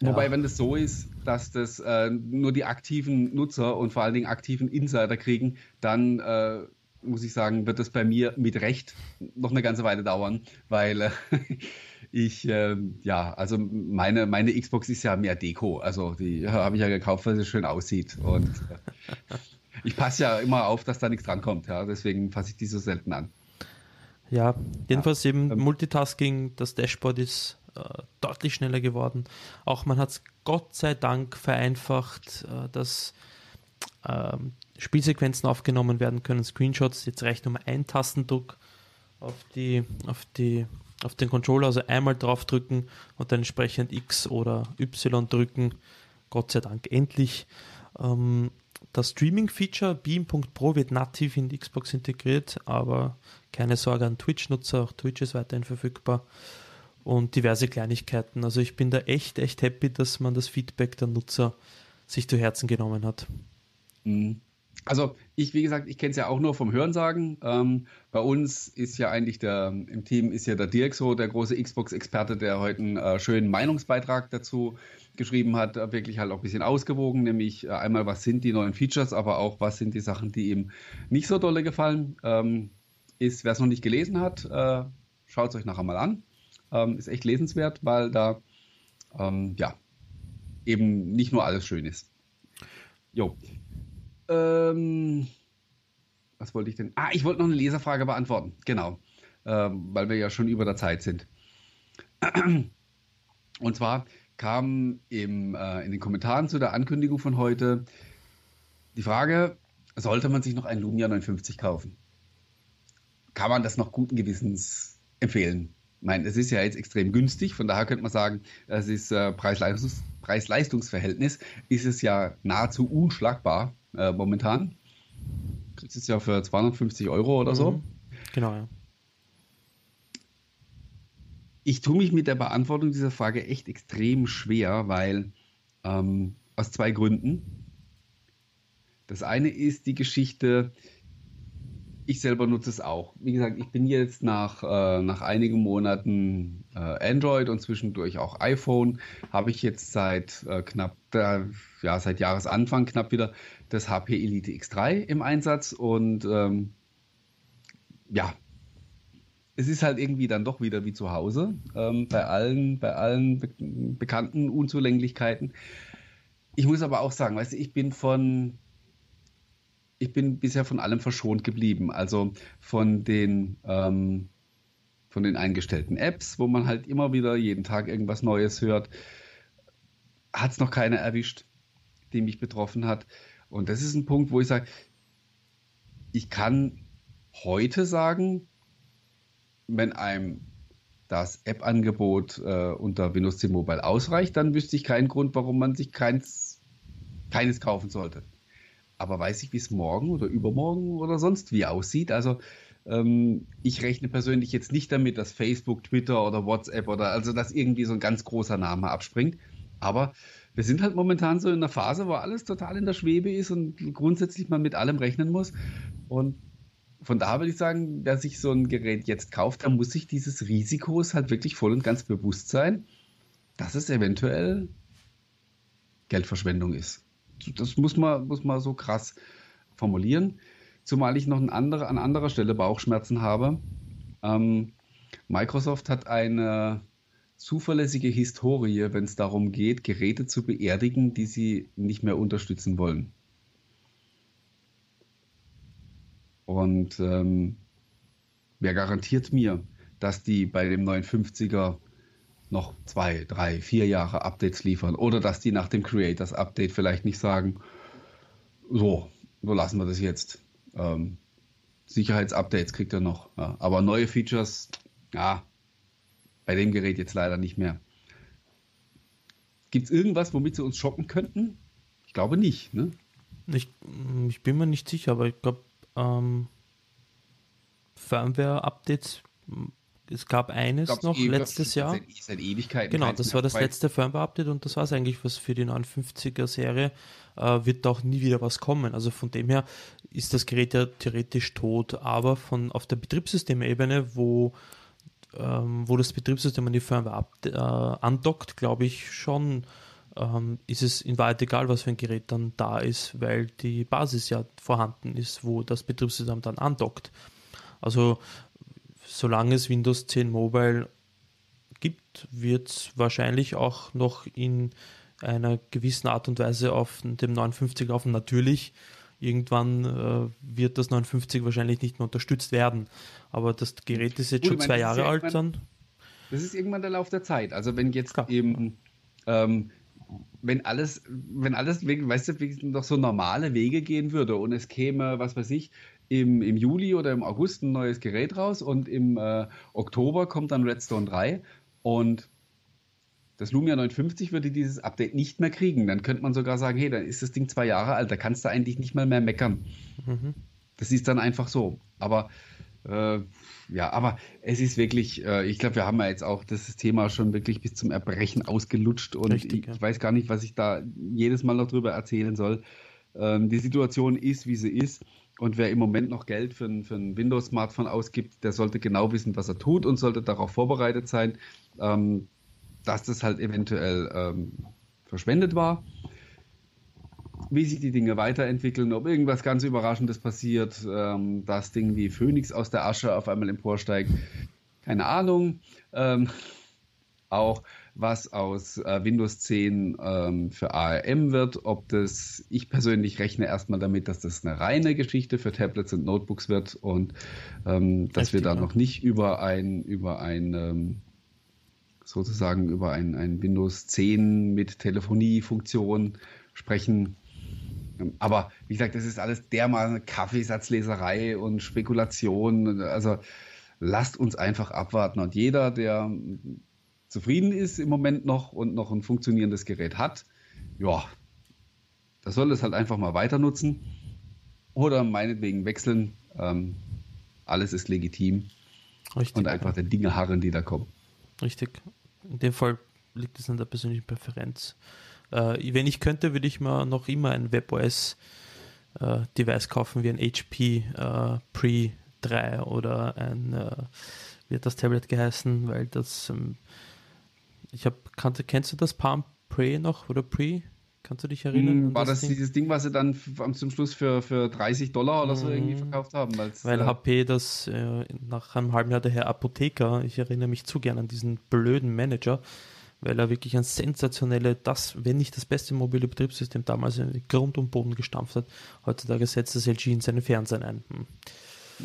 Wobei, ja. wenn das so ist, dass das äh, nur die aktiven Nutzer und vor allen Dingen aktiven Insider kriegen, dann äh, muss ich sagen, wird das bei mir mit Recht noch eine ganze Weile dauern, weil äh, ich, äh, ja, also meine, meine Xbox ist ja mehr Deko. Also die habe ich ja gekauft, weil sie schön aussieht. Und äh, ich passe ja immer auf, dass da nichts drankommt. Ja, deswegen fasse ich die so selten an. Ja, jedenfalls ja, eben ähm, Multitasking, das Dashboard ist äh, deutlich schneller geworden. Auch man hat es Gott sei Dank vereinfacht, äh, dass ähm, Spielsequenzen aufgenommen werden können, Screenshots. Jetzt reicht nur ein Tastendruck auf, die, auf, die, auf den Controller, also einmal draufdrücken und dann entsprechend X oder Y drücken. Gott sei Dank endlich. Ähm, das Streaming-Feature Beam.pro wird nativ in die Xbox integriert, aber keine Sorge an Twitch-Nutzer, auch Twitch ist weiterhin verfügbar und diverse Kleinigkeiten. Also ich bin da echt, echt happy, dass man das Feedback der Nutzer sich zu Herzen genommen hat. Mhm. Also ich, wie gesagt, ich kenne es ja auch nur vom Hörensagen. Ähm, bei uns ist ja eigentlich der, im Team ist ja der Dirk so, der große Xbox-Experte, der heute einen äh, schönen Meinungsbeitrag dazu geschrieben hat, äh, wirklich halt auch ein bisschen ausgewogen, nämlich äh, einmal, was sind die neuen Features, aber auch, was sind die Sachen, die ihm nicht so dolle gefallen. Ähm, ist, wer es noch nicht gelesen hat, äh, schaut es euch nachher mal an. Ähm, ist echt lesenswert, weil da ähm, ja eben nicht nur alles schön ist. Jo, ähm, was wollte ich denn? Ah, ich wollte noch eine Leserfrage beantworten. Genau. Ähm, weil wir ja schon über der Zeit sind. Und zwar kam im, äh, in den Kommentaren zu der Ankündigung von heute die Frage, sollte man sich noch ein Lumia 950 kaufen? Kann man das noch guten Gewissens empfehlen? Ich meine, es ist ja jetzt extrem günstig, von daher könnte man sagen, es ist äh, Preis-Leistungs Preis-Leistungsverhältnis, ist es ja nahezu unschlagbar äh, momentan. Kriegst es ja für 250 Euro oder so. Mhm. Genau, ja. Ich tue mich mit der Beantwortung dieser Frage echt extrem schwer, weil ähm, aus zwei Gründen. Das eine ist die Geschichte, ich selber nutze es auch. Wie gesagt, ich bin jetzt nach, äh, nach einigen Monaten äh, Android und zwischendurch auch iPhone. Habe ich jetzt seit äh, knapp, ja, seit Jahresanfang knapp wieder das HP Elite X3 im Einsatz und ähm, ja, es ist halt irgendwie dann doch wieder wie zu Hause ähm, bei allen, bei allen be bekannten Unzulänglichkeiten. Ich muss aber auch sagen, weißt du, ich bin von ich bin bisher von allem verschont geblieben. Also von den, ähm, von den eingestellten Apps, wo man halt immer wieder jeden Tag irgendwas Neues hört, hat es noch keiner erwischt, die mich betroffen hat. Und das ist ein Punkt, wo ich sage, ich kann heute sagen, wenn einem das App-Angebot äh, unter Windows 10 Mobile ausreicht, dann wüsste ich keinen Grund, warum man sich keins, keines kaufen sollte aber weiß ich, wie es morgen oder übermorgen oder sonst wie aussieht. Also ähm, ich rechne persönlich jetzt nicht damit, dass Facebook, Twitter oder WhatsApp oder also dass irgendwie so ein ganz großer Name abspringt. Aber wir sind halt momentan so in einer Phase, wo alles total in der Schwebe ist und grundsätzlich man mit allem rechnen muss. Und von daher würde ich sagen, wer sich so ein Gerät jetzt kauft, der muss sich dieses Risikos halt wirklich voll und ganz bewusst sein, dass es eventuell Geldverschwendung ist das muss man, muss man so krass formulieren. Zumal ich noch eine andere, an anderer Stelle Bauchschmerzen habe. Ähm, Microsoft hat eine zuverlässige Historie, wenn es darum geht, Geräte zu beerdigen, die sie nicht mehr unterstützen wollen. Und ähm, wer garantiert mir, dass die bei dem 950er noch zwei, drei, vier Jahre Updates liefern oder dass die nach dem Creators Update vielleicht nicht sagen, so, so lassen wir das jetzt. Ähm, Sicherheitsupdates kriegt er noch, ja. aber neue Features, ja, bei dem Gerät jetzt leider nicht mehr. Gibt es irgendwas, womit sie uns schocken könnten? Ich glaube nicht, ne? Ich, ich bin mir nicht sicher, aber ich glaube, ähm, Firmware-Updates es gab eines noch letztes Jahr. Seit, seit Ewigkeiten. Genau, das war das letzte Firmware-Update und das war es eigentlich was für die 950er-Serie. Äh, wird auch nie wieder was kommen. Also von dem her ist das Gerät ja theoretisch tot, aber von auf der Betriebssystemebene, wo ähm, wo das Betriebssystem an die Firmware ab, äh, andockt, glaube ich schon, ähm, ist es in Wahrheit egal, was für ein Gerät dann da ist, weil die Basis ja vorhanden ist, wo das Betriebssystem dann andockt. Also solange es Windows 10 Mobile gibt, wird es wahrscheinlich auch noch in einer gewissen Art und Weise auf dem 59 laufen. Natürlich, irgendwann äh, wird das 59 wahrscheinlich nicht mehr unterstützt werden. Aber das Gerät ist jetzt Gut, schon zwei Jahre ja alt dann. Das ist irgendwann der Lauf der Zeit. Also wenn jetzt Klar. eben ähm, wenn alles, wenn alles, weißt du, noch so normale Wege gehen würde und es käme, was weiß ich, im, im Juli oder im August ein neues Gerät raus und im äh, Oktober kommt dann Redstone 3 und das Lumia 950 würde dieses Update nicht mehr kriegen. Dann könnte man sogar sagen, hey, dann ist das Ding zwei Jahre alt, da kannst du eigentlich nicht mal mehr meckern. Mhm. Das ist dann einfach so. Aber äh, ja, aber es ist wirklich, äh, ich glaube, wir haben ja jetzt auch das Thema schon wirklich bis zum Erbrechen ausgelutscht und Richtig, ich, ja. ich, weiß gar nicht, was ich da jedes Mal noch drüber erzählen soll. ähm, die Situation ist, wie sie ist. Und wer im Moment noch Geld für ein, für ein Windows-Smartphone ausgibt, der sollte genau wissen, was er tut und sollte darauf vorbereitet sein, ähm, dass das halt eventuell ähm, verschwendet war. Wie sich die Dinge weiterentwickeln, ob irgendwas ganz Überraschendes passiert, ähm, das Ding wie Phoenix aus der Asche auf einmal emporsteigt, keine Ahnung. Ähm, auch was aus äh, Windows 10 ähm, für ARM wird, ob das, ich persönlich rechne erstmal damit, dass das eine reine Geschichte für Tablets und Notebooks wird und ähm, dass wir da noch nicht über ein, über ein ähm, sozusagen über ein, ein Windows 10 mit Telefoniefunktion sprechen. Ähm, aber wie gesagt, das ist alles dermaßen Kaffeesatzleserei und Spekulation. Also lasst uns einfach abwarten. Und jeder, der zufrieden ist im Moment noch und noch ein funktionierendes Gerät hat, ja, das soll es halt einfach mal weiter nutzen oder meinetwegen wechseln. Ähm, alles ist legitim. Richtig. Und einfach der Dinge harren, die da kommen. Richtig. In dem Fall liegt es an der persönlichen Präferenz. Äh, wenn ich könnte, würde ich mir noch immer ein WebOS-Device äh, kaufen, wie ein HP äh, Pre 3 oder ein, äh, wie hat das Tablet geheißen, weil das ähm, ich habe, kennst du das Palm Pre noch oder Pre? Kannst du dich erinnern? Hm, war das, das dieses Ding, was sie dann zum Schluss für, für 30 Dollar oder so hm. irgendwie verkauft haben? Weil äh, HP das äh, nach einem halben Jahr der Herr Apotheker, ich erinnere mich zu gern an diesen blöden Manager, weil er wirklich ein sensationelle, das, wenn nicht das beste mobile Betriebssystem damals in Grund und Boden gestampft hat. Heutzutage setzt das LG in seine Fernsehen ein. Hm.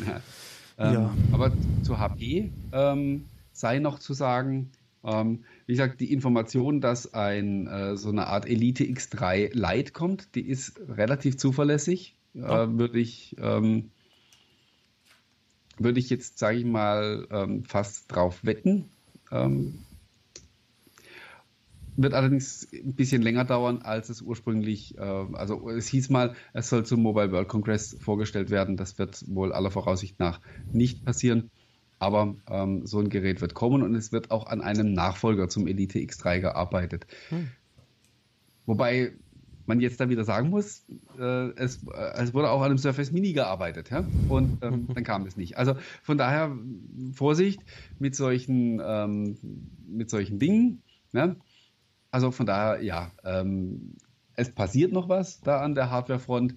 Ja. Ähm, ja. Aber zu HP ähm, sei noch zu sagen, ähm, wie gesagt, die Information, dass ein äh, so eine Art Elite X3 Lite kommt, die ist relativ zuverlässig. Ja. Äh, würde ich ähm, würde ich jetzt, sage ich mal, ähm, fast drauf wetten. Ähm, wird allerdings ein bisschen länger dauern, als es ursprünglich, äh, also es hieß mal, es soll zum Mobile World Congress vorgestellt werden. Das wird wohl aller Voraussicht nach nicht passieren. Aber ähm, so ein Gerät wird kommen und es wird auch an einem Nachfolger zum Elite X3 gearbeitet. Hm. Wobei man jetzt da wieder sagen muss, äh, es, äh, es, wurde auch an einem Surface Mini gearbeitet, ja? Und ähm, dann kam es nicht. Also von daher Vorsicht mit solchen, ähm, mit solchen Dingen. Ne? Also von daher, ja, ähm, es passiert noch was da an der Hardwarefront.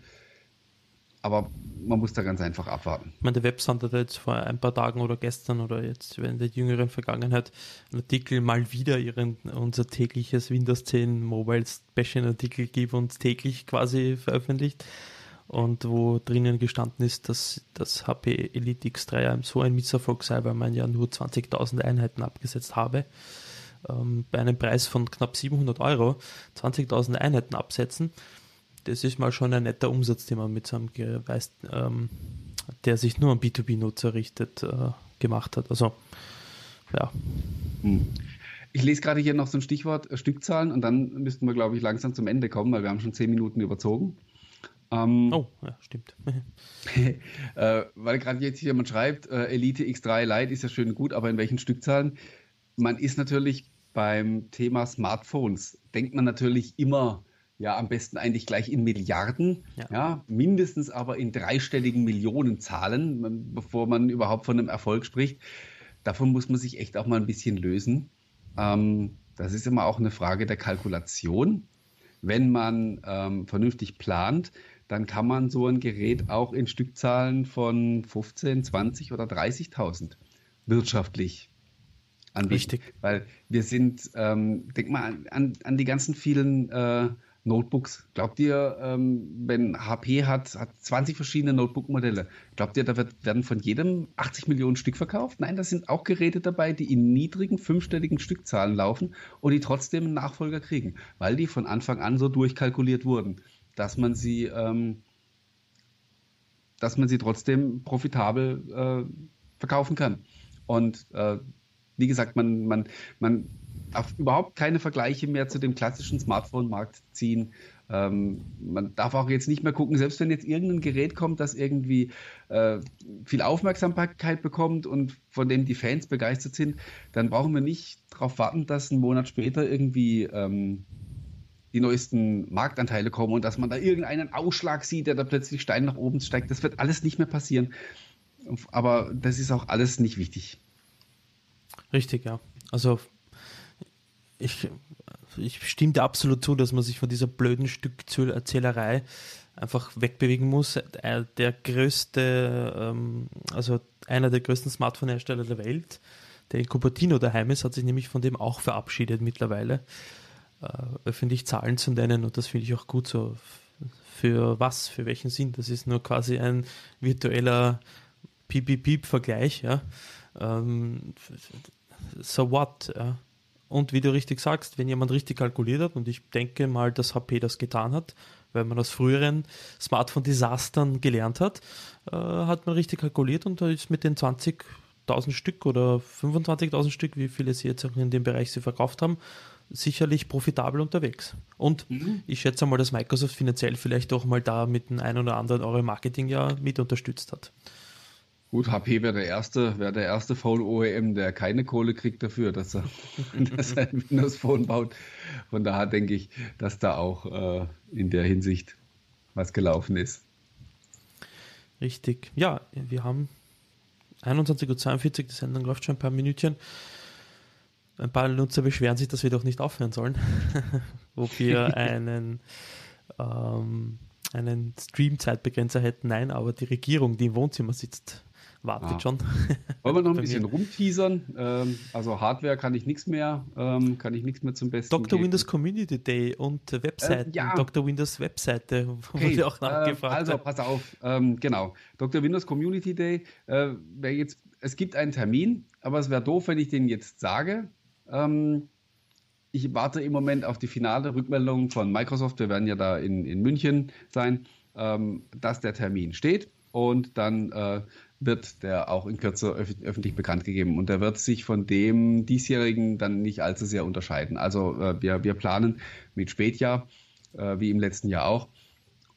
Aber man muss da ganz einfach abwarten. Ich meine, der Websand hat jetzt vor ein paar Tagen oder gestern oder jetzt in der jüngeren Vergangenheit einen Artikel mal wieder ihren, unser tägliches Windows 10 Mobile Bashing Artikel gibt uns täglich quasi veröffentlicht und wo drinnen gestanden ist, dass das HP Elite X3 so ein Misserfolg sei, weil man ja nur 20.000 Einheiten abgesetzt habe. Ähm, bei einem Preis von knapp 700 Euro 20.000 Einheiten absetzen das ist mal schon ein netter Umsatz, den man mit so einem Gerät, ähm, der sich nur an B2B-Nutzer richtet, äh, gemacht hat. Also, ja. Hm. Ich lese gerade hier noch so ein Stichwort äh, Stückzahlen und dann müssten wir, glaube ich, langsam zum Ende kommen, weil wir haben schon zehn Minuten überzogen. Ähm, oh, ja, stimmt. äh, weil gerade jetzt hier jemand schreibt, äh, Elite X3 Lite ist ja schön gut, aber in welchen Stückzahlen? Man ist natürlich beim Thema Smartphones, denkt man natürlich immer ja, am besten eigentlich gleich in Milliarden, ja. ja. mindestens aber in dreistelligen Millionenzahlen, bevor man überhaupt von einem Erfolg spricht. Davon muss man sich echt auch mal ein bisschen lösen. Ähm, das ist immer auch eine Frage der Kalkulation. Wenn man ähm, vernünftig plant, dann kann man so ein Gerät auch in Stückzahlen von 15, 20 oder 30.000 wirtschaftlich anbieten. Richtig. Weil wir sind, ähm, denk mal an, an, an die ganzen vielen äh, Notebooks. Glaubt ihr, ähm, wenn HP hat, hat 20 verschiedene Notebook-Modelle, glaubt ihr, da wird, werden von jedem 80 Millionen Stück verkauft? Nein, da sind auch Geräte dabei, die in niedrigen fünfstelligen Stückzahlen laufen und die trotzdem einen Nachfolger kriegen, weil die von Anfang an so durchkalkuliert wurden, dass man sie, ähm, dass man sie trotzdem profitabel äh, verkaufen kann. Und äh, wie gesagt, man, man, man darf überhaupt keine Vergleiche mehr zu dem klassischen Smartphone-Markt ziehen. Ähm, man darf auch jetzt nicht mehr gucken, selbst wenn jetzt irgendein Gerät kommt, das irgendwie äh, viel Aufmerksamkeit bekommt und von dem die Fans begeistert sind, dann brauchen wir nicht darauf warten, dass ein Monat später irgendwie ähm, die neuesten Marktanteile kommen und dass man da irgendeinen Ausschlag sieht, der da plötzlich steil nach oben steigt. Das wird alles nicht mehr passieren. Aber das ist auch alles nicht wichtig. Richtig, ja. Also ich, ich stimme dir absolut zu, dass man sich von dieser blöden Stückzählerei einfach wegbewegen muss. Äh, der größte, ähm, also einer der größten Smartphone-Hersteller der Welt, der in Cupertino daheim ist, hat sich nämlich von dem auch verabschiedet mittlerweile, äh, öffentlich Zahlen zu nennen und das finde ich auch gut so. Für was, für welchen Sinn? Das ist nur quasi ein virtueller Piep-Piep-Vergleich, ja. Ähm, so what, ja. Und wie du richtig sagst, wenn jemand richtig kalkuliert hat, und ich denke mal, dass HP das getan hat, weil man aus früheren Smartphone-Desastern gelernt hat, äh, hat man richtig kalkuliert und da ist mit den 20.000 Stück oder 25.000 Stück, wie viele sie jetzt auch in dem Bereich sie verkauft haben, sicherlich profitabel unterwegs. Und mhm. ich schätze mal, dass Microsoft finanziell vielleicht auch mal da mit dem einen oder anderen Euro Marketing ja mit unterstützt hat. Gut, HP wäre der erste, wäre der erste Phone OEM, der keine Kohle kriegt dafür, dass er, dass er ein Windows Phone baut. Von daher denke ich, dass da auch äh, in der Hinsicht was gelaufen ist. Richtig. Ja, wir haben 21.42 Uhr, die Sendung läuft schon ein paar Minütchen. Ein paar Nutzer beschweren sich, dass wir doch nicht aufhören sollen, wo wir einen, ähm, einen Stream-Zeitbegrenzer hätten. Nein, aber die Regierung, die im Wohnzimmer sitzt, wartet ah. schon. Wollen wir noch ein bisschen rumteasern? Ähm, also Hardware kann ich nichts mehr, ähm, kann ich nichts mehr zum Besten Dr. Geben. Windows Community Day und Webseiten, äh, ja. Dr. Windows Webseite, okay. wurde auch nachgefragt. Äh, also pass auf, ähm, genau. Dr. Windows Community Day, äh, jetzt, es gibt einen Termin, aber es wäre doof, wenn ich den jetzt sage. Ähm, ich warte im Moment auf die finale Rückmeldung von Microsoft. Wir werden ja da in, in München sein, ähm, dass der Termin steht. Und dann äh, wird der auch in Kürze öf öffentlich bekannt gegeben. Und der wird sich von dem diesjährigen dann nicht allzu sehr unterscheiden. Also äh, wir, wir planen mit Spätjahr, äh, wie im letzten Jahr auch.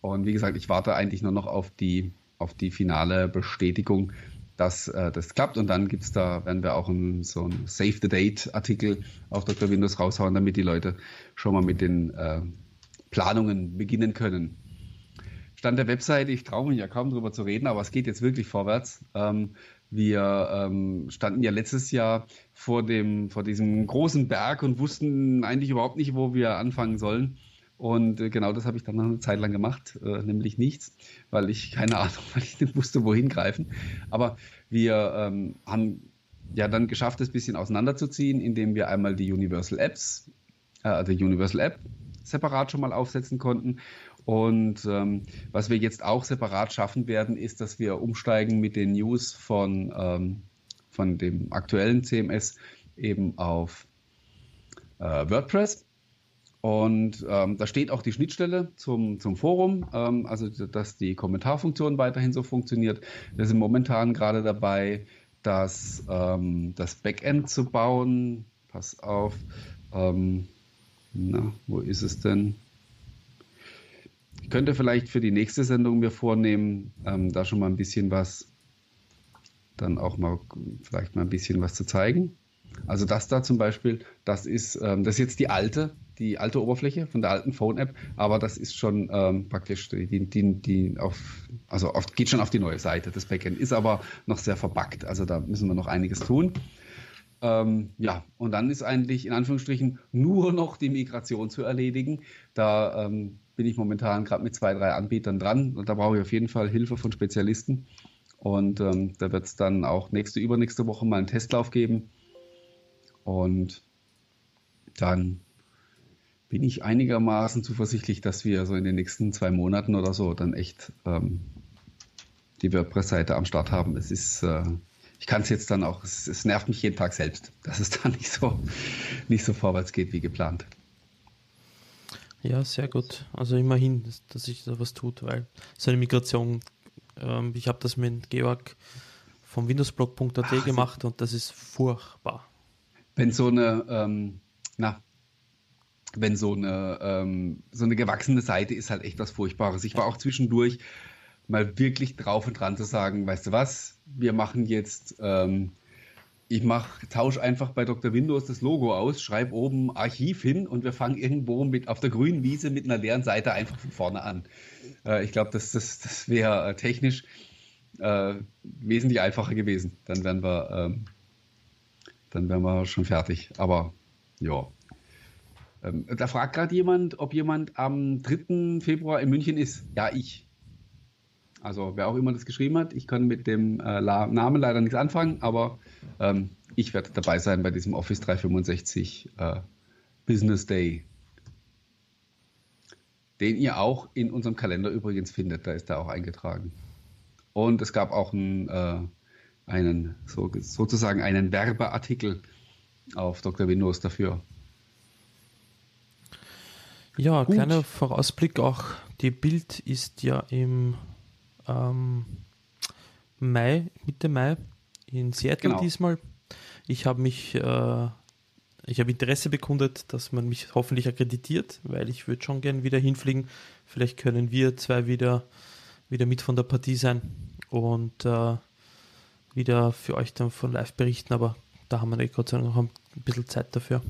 Und wie gesagt, ich warte eigentlich nur noch auf die, auf die finale Bestätigung, dass äh, das klappt. Und dann gibt's da, werden wir auch ein, so ein Save the Date-Artikel auf Dr. Windows raushauen, damit die Leute schon mal mit den äh, Planungen beginnen können. Stand der Webseite, ich traue mich ja kaum drüber zu reden, aber es geht jetzt wirklich vorwärts. Ähm, wir ähm, standen ja letztes Jahr vor, dem, vor diesem großen Berg und wussten eigentlich überhaupt nicht, wo wir anfangen sollen. Und äh, genau das habe ich dann noch eine Zeit lang gemacht, äh, nämlich nichts, weil ich keine Ahnung, weil ich nicht wusste, wohin greifen. Aber wir ähm, haben ja dann geschafft, das ein bisschen auseinanderzuziehen, indem wir einmal die Universal Apps, äh, die Universal App separat schon mal aufsetzen konnten und ähm, was wir jetzt auch separat schaffen werden, ist, dass wir umsteigen mit den News von, ähm, von dem aktuellen CMS eben auf äh, WordPress. Und ähm, da steht auch die Schnittstelle zum, zum Forum, ähm, also dass die Kommentarfunktion weiterhin so funktioniert. Wir sind momentan gerade dabei, das, ähm, das Backend zu bauen. Pass auf. Ähm, na, wo ist es denn? Könnte vielleicht für die nächste Sendung mir vornehmen, ähm, da schon mal ein bisschen was, dann auch mal vielleicht mal ein bisschen was zu zeigen. Also das da zum Beispiel, das ist, ähm, das ist jetzt die alte, die alte Oberfläche von der alten Phone-App, aber das ist schon ähm, praktisch die, die, die auf, also auf, geht schon auf die neue Seite. Das Backend ist aber noch sehr verbuggt, also da müssen wir noch einiges tun. Ähm, ja, und dann ist eigentlich in Anführungsstrichen nur noch die Migration zu erledigen. Da ähm, bin ich momentan gerade mit zwei, drei Anbietern dran und da brauche ich auf jeden Fall Hilfe von Spezialisten. Und ähm, da wird es dann auch nächste, übernächste Woche mal einen Testlauf geben. Und dann bin ich einigermaßen zuversichtlich, dass wir so in den nächsten zwei Monaten oder so dann echt ähm, die WordPress-Seite am Start haben. Es ist, äh, ich kann es jetzt dann auch, es, es, nervt mich jeden Tag selbst, dass es da nicht so, nicht so vorwärts geht wie geplant. Ja, sehr gut. Also immerhin, dass, sich da was tut, weil so eine Migration, ähm, ich habe das mit Georg vom windowsblog.at gemacht und das ist furchtbar. Wenn so eine, ähm, na, wenn so eine, ähm, so eine gewachsene Seite ist halt echt was Furchtbares. Ich war auch zwischendurch mal wirklich drauf und dran zu sagen, weißt du was, wir machen jetzt ähm, ich mach, tausche einfach bei Dr. Windows das Logo aus, schreibe oben Archiv hin und wir fangen irgendwo mit auf der grünen Wiese mit einer leeren Seite einfach von vorne an. Äh, ich glaube, das, das, das wäre äh, technisch äh, wesentlich einfacher gewesen. Dann wären wir, ähm, dann wären wir schon fertig. Aber ja. Ähm, da fragt gerade jemand, ob jemand am 3. Februar in München ist. Ja, ich. Also wer auch immer das geschrieben hat, ich kann mit dem äh, Namen leider nichts anfangen, aber ähm, ich werde dabei sein bei diesem Office 365 äh, Business Day, den ihr auch in unserem Kalender übrigens findet. Da ist er auch eingetragen. Und es gab auch einen, äh, einen so, sozusagen einen Werbeartikel auf Dr. Windows dafür. Ja, Gut. kleiner Vorausblick auch. Die Bild ist ja im ähm, Mai, Mitte Mai in Seattle genau. diesmal. Ich habe mich, äh, ich habe Interesse bekundet, dass man mich hoffentlich akkreditiert, weil ich würde schon gern wieder hinfliegen. Vielleicht können wir zwei wieder, wieder mit von der Partie sein und äh, wieder für euch dann von live berichten, aber da haben wir Gott sei Dank noch ein bisschen Zeit dafür.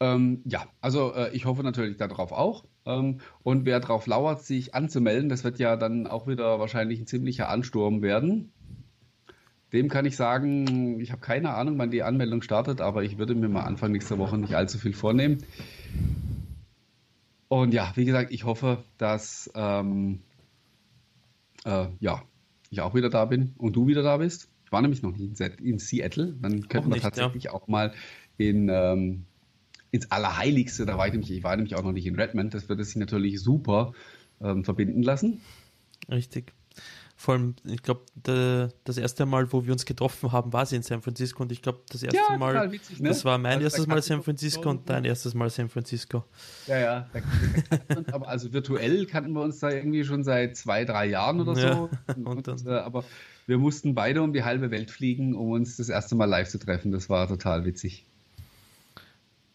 Ähm, ja, also äh, ich hoffe natürlich darauf auch. Ähm, und wer darauf lauert, sich anzumelden, das wird ja dann auch wieder wahrscheinlich ein ziemlicher Ansturm werden. Dem kann ich sagen, ich habe keine Ahnung, wann die Anmeldung startet, aber ich würde mir mal Anfang nächster Woche nicht allzu viel vornehmen. Und ja, wie gesagt, ich hoffe, dass ähm, äh, ja, ich auch wieder da bin und du wieder da bist. Ich war nämlich noch nie in, Seattle. Dann könnten wir tatsächlich ja. auch mal in, ähm, ins Allerheiligste, da war ich nämlich, ich war nämlich auch noch nicht in Redmond, das würde sich natürlich super ähm, verbinden lassen. Richtig. Vor allem, ich glaube, das erste Mal, wo wir uns getroffen haben, war sie in San Francisco und ich glaube, das erste ja, Mal, witzig, ne? das war mein also, erstes Mal San Francisco und dein erstes Mal San Francisco. Ja, ja, aber also virtuell kannten wir uns da irgendwie schon seit zwei, drei Jahren oder so. Ja, und, und, äh, aber wir mussten beide um die halbe Welt fliegen, um uns das erste Mal live zu treffen. Das war total witzig.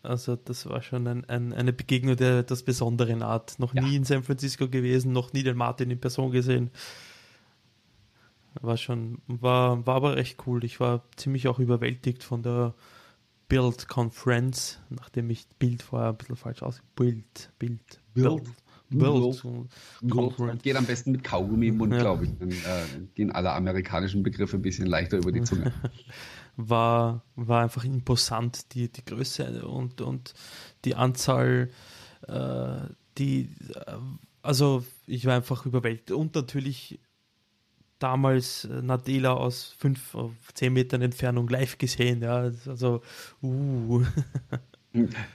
Also das war schon ein, ein, eine Begegnung der etwas besonderen Art. Noch ja. nie in San Francisco gewesen, noch nie den Martin in Person gesehen. War schon, war, war aber recht cool. Ich war ziemlich auch überwältigt von der Build Conference, nachdem ich Bild vorher ein bisschen falsch aus. Bild, Bild, Bild. Build. Build. Geht am besten mit Kaugummi im Mund, ja. glaube ich. Dann äh, gehen alle amerikanischen Begriffe ein bisschen leichter über die Zunge. war, war einfach imposant, die, die Größe und, und die Anzahl, äh, die, äh, also ich war einfach überwältigt. Und natürlich damals äh, Nadela aus fünf, zehn Metern Entfernung live gesehen. Ja, also, uh.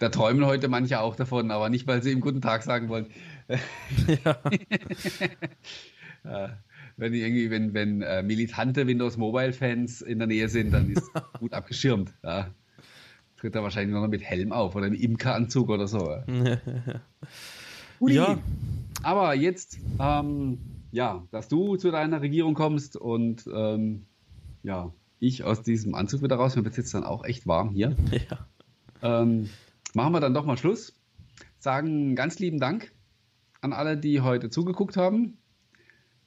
Da träumen heute manche auch davon, aber nicht, weil sie ihm guten Tag sagen wollen. Ja. wenn irgendwie, wenn, wenn äh, militante Windows Mobile Fans in der Nähe sind, dann ist gut abgeschirmt. Ja. Tritt er wahrscheinlich noch mit Helm auf oder im Imkeranzug oder so. ja. Aber jetzt ähm, ja, dass du zu deiner Regierung kommst und ähm, ja, ich aus diesem Anzug wieder raus. Mir wird jetzt dann auch echt warm hier. Ja. Ähm, machen wir dann doch mal Schluss. Sagen ganz lieben Dank an alle, die heute zugeguckt haben.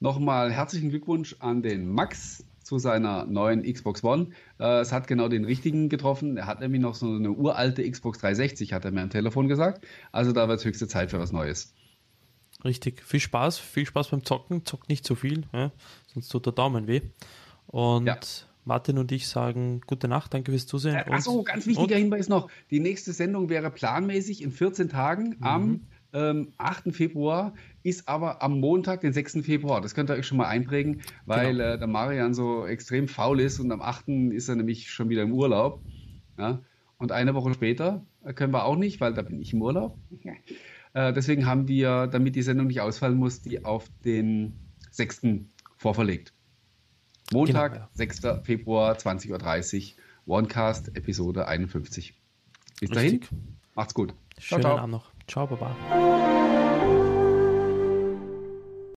Nochmal herzlichen Glückwunsch an den Max zu seiner neuen Xbox One. Äh, es hat genau den richtigen getroffen. Er hat nämlich noch so eine uralte Xbox 360, hat er mir am Telefon gesagt. Also da wird es höchste Zeit für was Neues. Richtig. Viel Spaß, viel Spaß beim Zocken. Zockt nicht zu viel, ja? sonst tut der Daumen weh. Und ja. Martin und ich sagen gute Nacht, danke fürs Zusehen. Äh, Achso, ganz wichtiger und? Hinweis noch. Die nächste Sendung wäre planmäßig in 14 Tagen mhm. am ähm, 8. Februar, ist aber am Montag, den 6. Februar. Das könnt ihr euch schon mal einprägen, weil genau. äh, der Marian so extrem faul ist und am 8. ist er nämlich schon wieder im Urlaub. Ja? Und eine Woche später äh, können wir auch nicht, weil da bin ich im Urlaub. Äh, deswegen haben wir, damit die Sendung nicht ausfallen muss, die auf den 6. vorverlegt. Montag, genau, ja. 6. Februar, 20.30 Uhr, OneCast, Episode 51. Bis Richtig. dahin, macht's gut. Schönen ciao, ciao. Abend noch. Ciao, Baba.